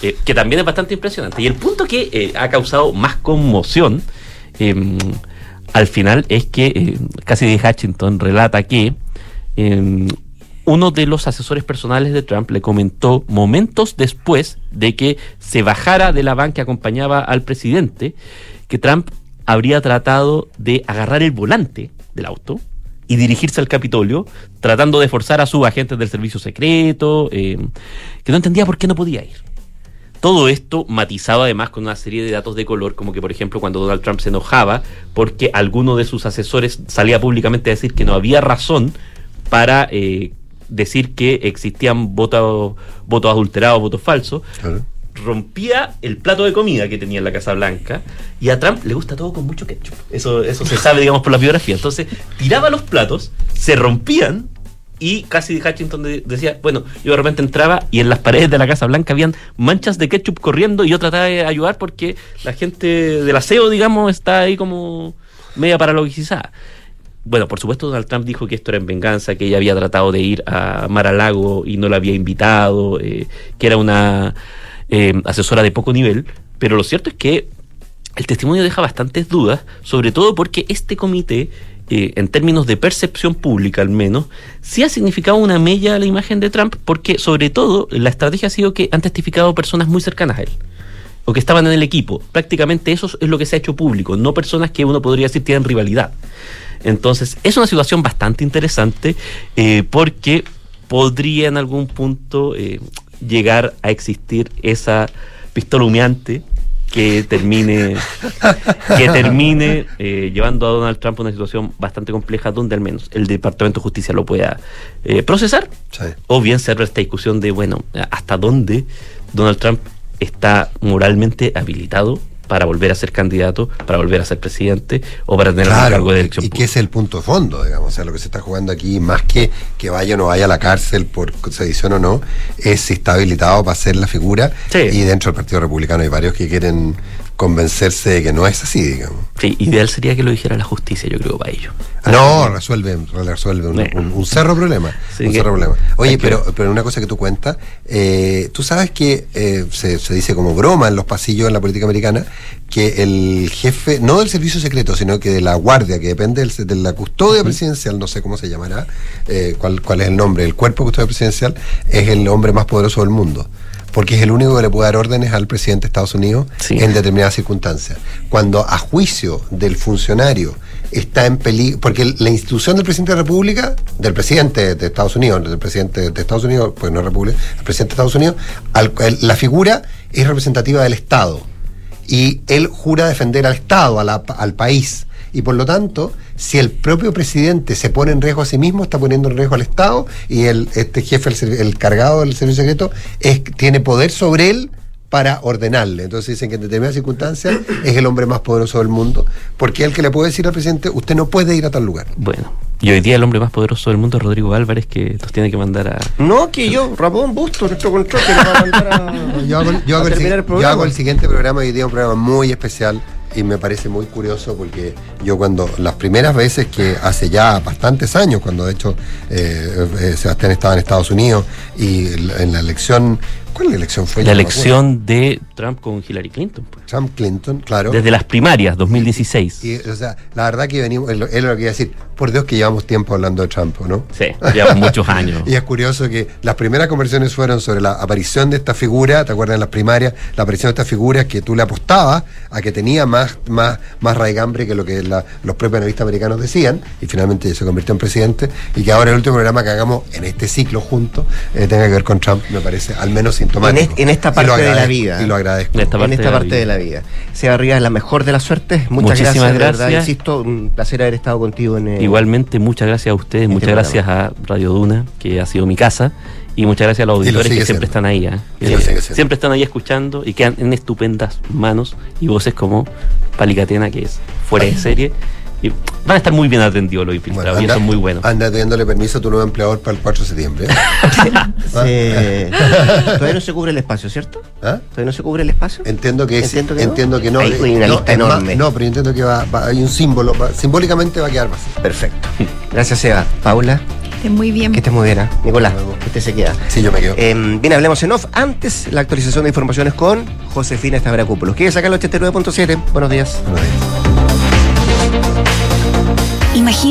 Eh, que también es bastante impresionante. Y el punto que eh, ha causado más conmoción eh, al final es que eh, Cassidy Hutchinson relata que eh, uno de los asesores personales de Trump le comentó momentos después de que se bajara de la van que acompañaba al presidente que Trump habría tratado de agarrar el volante del auto y dirigirse al Capitolio, tratando de forzar a sus agentes del servicio secreto, eh, que no entendía por qué no podía ir. Todo esto matizado además con una serie de datos de color, como que por ejemplo cuando Donald Trump se enojaba porque alguno de sus asesores salía públicamente a decir que no había razón para eh, decir que existían votos, votos adulterados, votos falsos, rompía el plato de comida que tenía en la Casa Blanca y a Trump le gusta todo con mucho ketchup. Eso, eso se sabe, digamos, por la biografía. Entonces, tiraba los platos, se rompían y casi Hutchinson de- decía, bueno, yo de repente entraba y en las paredes de la Casa Blanca habían manchas de ketchup corriendo y yo trataba de ayudar porque la gente del aseo, digamos, está ahí como media paralogizada. Bueno, por supuesto Donald Trump dijo que esto era en venganza, que ella había tratado de ir a Mar-a-Lago y no la había invitado, eh, que era una eh, asesora de poco nivel, pero lo cierto es que el testimonio deja bastantes dudas, sobre todo porque este comité, eh, en términos de percepción pública al menos, sí ha significado una mella a la imagen de Trump, porque sobre todo la estrategia ha sido que han testificado personas muy cercanas a él o que estaban en el equipo. Prácticamente eso es lo que se ha hecho público, no personas que uno podría decir tienen rivalidad. Entonces, es una situación bastante interesante eh, porque podría en algún punto llegar a existir esa pistola humeante que termine que termine eh, llevando a Donald Trump a una situación bastante compleja donde al menos el Departamento de Justicia lo pueda eh, procesar. O bien ser esta discusión de bueno hasta dónde Donald Trump está moralmente habilitado para volver a ser candidato, para volver a ser presidente o para tener Claro, cargo de elección y que es el punto de fondo, digamos. O sea, lo que se está jugando aquí, más que que vaya o no vaya a la cárcel por sedición o no, es si está habilitado para ser la figura. Y dentro del Partido Republicano hay varios que quieren convencerse de que no es así, digamos. Sí, ideal sería que lo dijera la justicia, yo creo, para ello. No, resuelve, resuelve un, un- un cerro problema. Sí, un cerro problema. Oye, que- pero, pero una cosa que tú cuentas, eh, tú sabes que eh, se, se dice como broma en los pasillos en la política americana que el jefe, no del servicio secreto, sino que de la guardia, que depende del- de la custodia presidencial, no sé cómo se llamará, eh, cuál, cuál es el nombre, el cuerpo de custodia presidencial, es el hombre más poderoso del mundo. Porque es el único que le puede dar órdenes al presidente de Estados Unidos en determinadas circunstancias. Cuando a juicio del funcionario está en peligro, porque la institución del presidente de la República, del presidente de Estados Unidos, del presidente de Estados Unidos, pues no República, el presidente de Estados Unidos, al- el- la figura es representativa del Estado y él jura defender al Estado, a la- al país. Y por lo tanto, si el propio presidente se pone en riesgo a sí mismo, está poniendo en riesgo al Estado y el, este jefe, el, el cargado del servicio secreto, es, tiene poder sobre él para ordenarle. Entonces dicen que en determinadas circunstancias es el hombre más poderoso del mundo, porque es el que le puede decir al presidente, usted no puede ir a tal lugar. Bueno, y hoy día el hombre más poderoso del mundo es Rodrigo Álvarez, que nos tiene que mandar a... No, que yo, Ramón Busto, nuestro control, que nos va a mandar a, Yo hago, el- yo a hago el, terminar el yo hago el siguiente programa hoy día un programa muy especial y me parece muy curioso porque yo cuando las primeras veces que hace ya bastantes años, cuando de hecho eh, eh, Sebastián estaba en Estados Unidos y en la elección, ¿cuál elección fue? La no elección de Trump con Hillary Clinton. pues. Trump Clinton, claro. Desde las primarias, 2016. Y, o sea, la verdad que venimos, es lo es lo que iba a decir, por Dios que llevamos tiempo hablando de Trump, ¿o ¿no? Sí, llevamos muchos años. Y es curioso que las primeras conversaciones fueron sobre la aparición de esta figura, ¿te acuerdas en las primarias? La aparición de esta figura que tú le apostabas a que tenía más, más, más raigambre que lo que la- los propios analistas americanos decían, y finalmente se convirtió en presidente, y que ahora el último programa que hagamos en este ciclo juntos eh, tenga que ver con Trump, me parece, al menos asintomático. En, es- en esta parte de la vida. Y lo agradezco. En esta en parte esta de la parte vida. de la vida. Seba Rivas, la mejor de las suertes. Muchas Muchísimas gracias, insisto, un placer haber estado contigo en eh, Igualmente, muchas gracias a ustedes, muchas programa. gracias a Radio Duna, que ha sido mi casa, y muchas gracias a los auditores que siempre siendo. están ahí, ¿eh? Siendo. siempre están ahí escuchando y quedan en estupendas manos y voces como Palicatena, que es fuera de serie. Y van a estar muy bien atendidos los infiltrados, anda- son muy buenos. Anda pidiéndole permiso a tu nuevo empleador para el 4 de septiembre. se- Todavía no se cubre el espacio, ¿cierto? ¿Ah? ¿Todavía no se cubre el espacio? Entiendo que, sí, Entiendo que no. entiendo que no. Hay una no, lista más- enorme. no, pero yo entiendo que va, va- hay un símbolo, va- simbólicamente va a quedar vacío. Perfecto. Gracias, Seba. Paula, Esté muy bien. que estés muy bien. ¿ah? Nicolás, que usted se queda. Sí, yo me quedo. Eh, bien, hablemos en off. Antes, la actualización de informaciones con Josefina Estabracúpulos. ¿Quieres sacar el 89.7? Buenos días. Buenos días. Imagina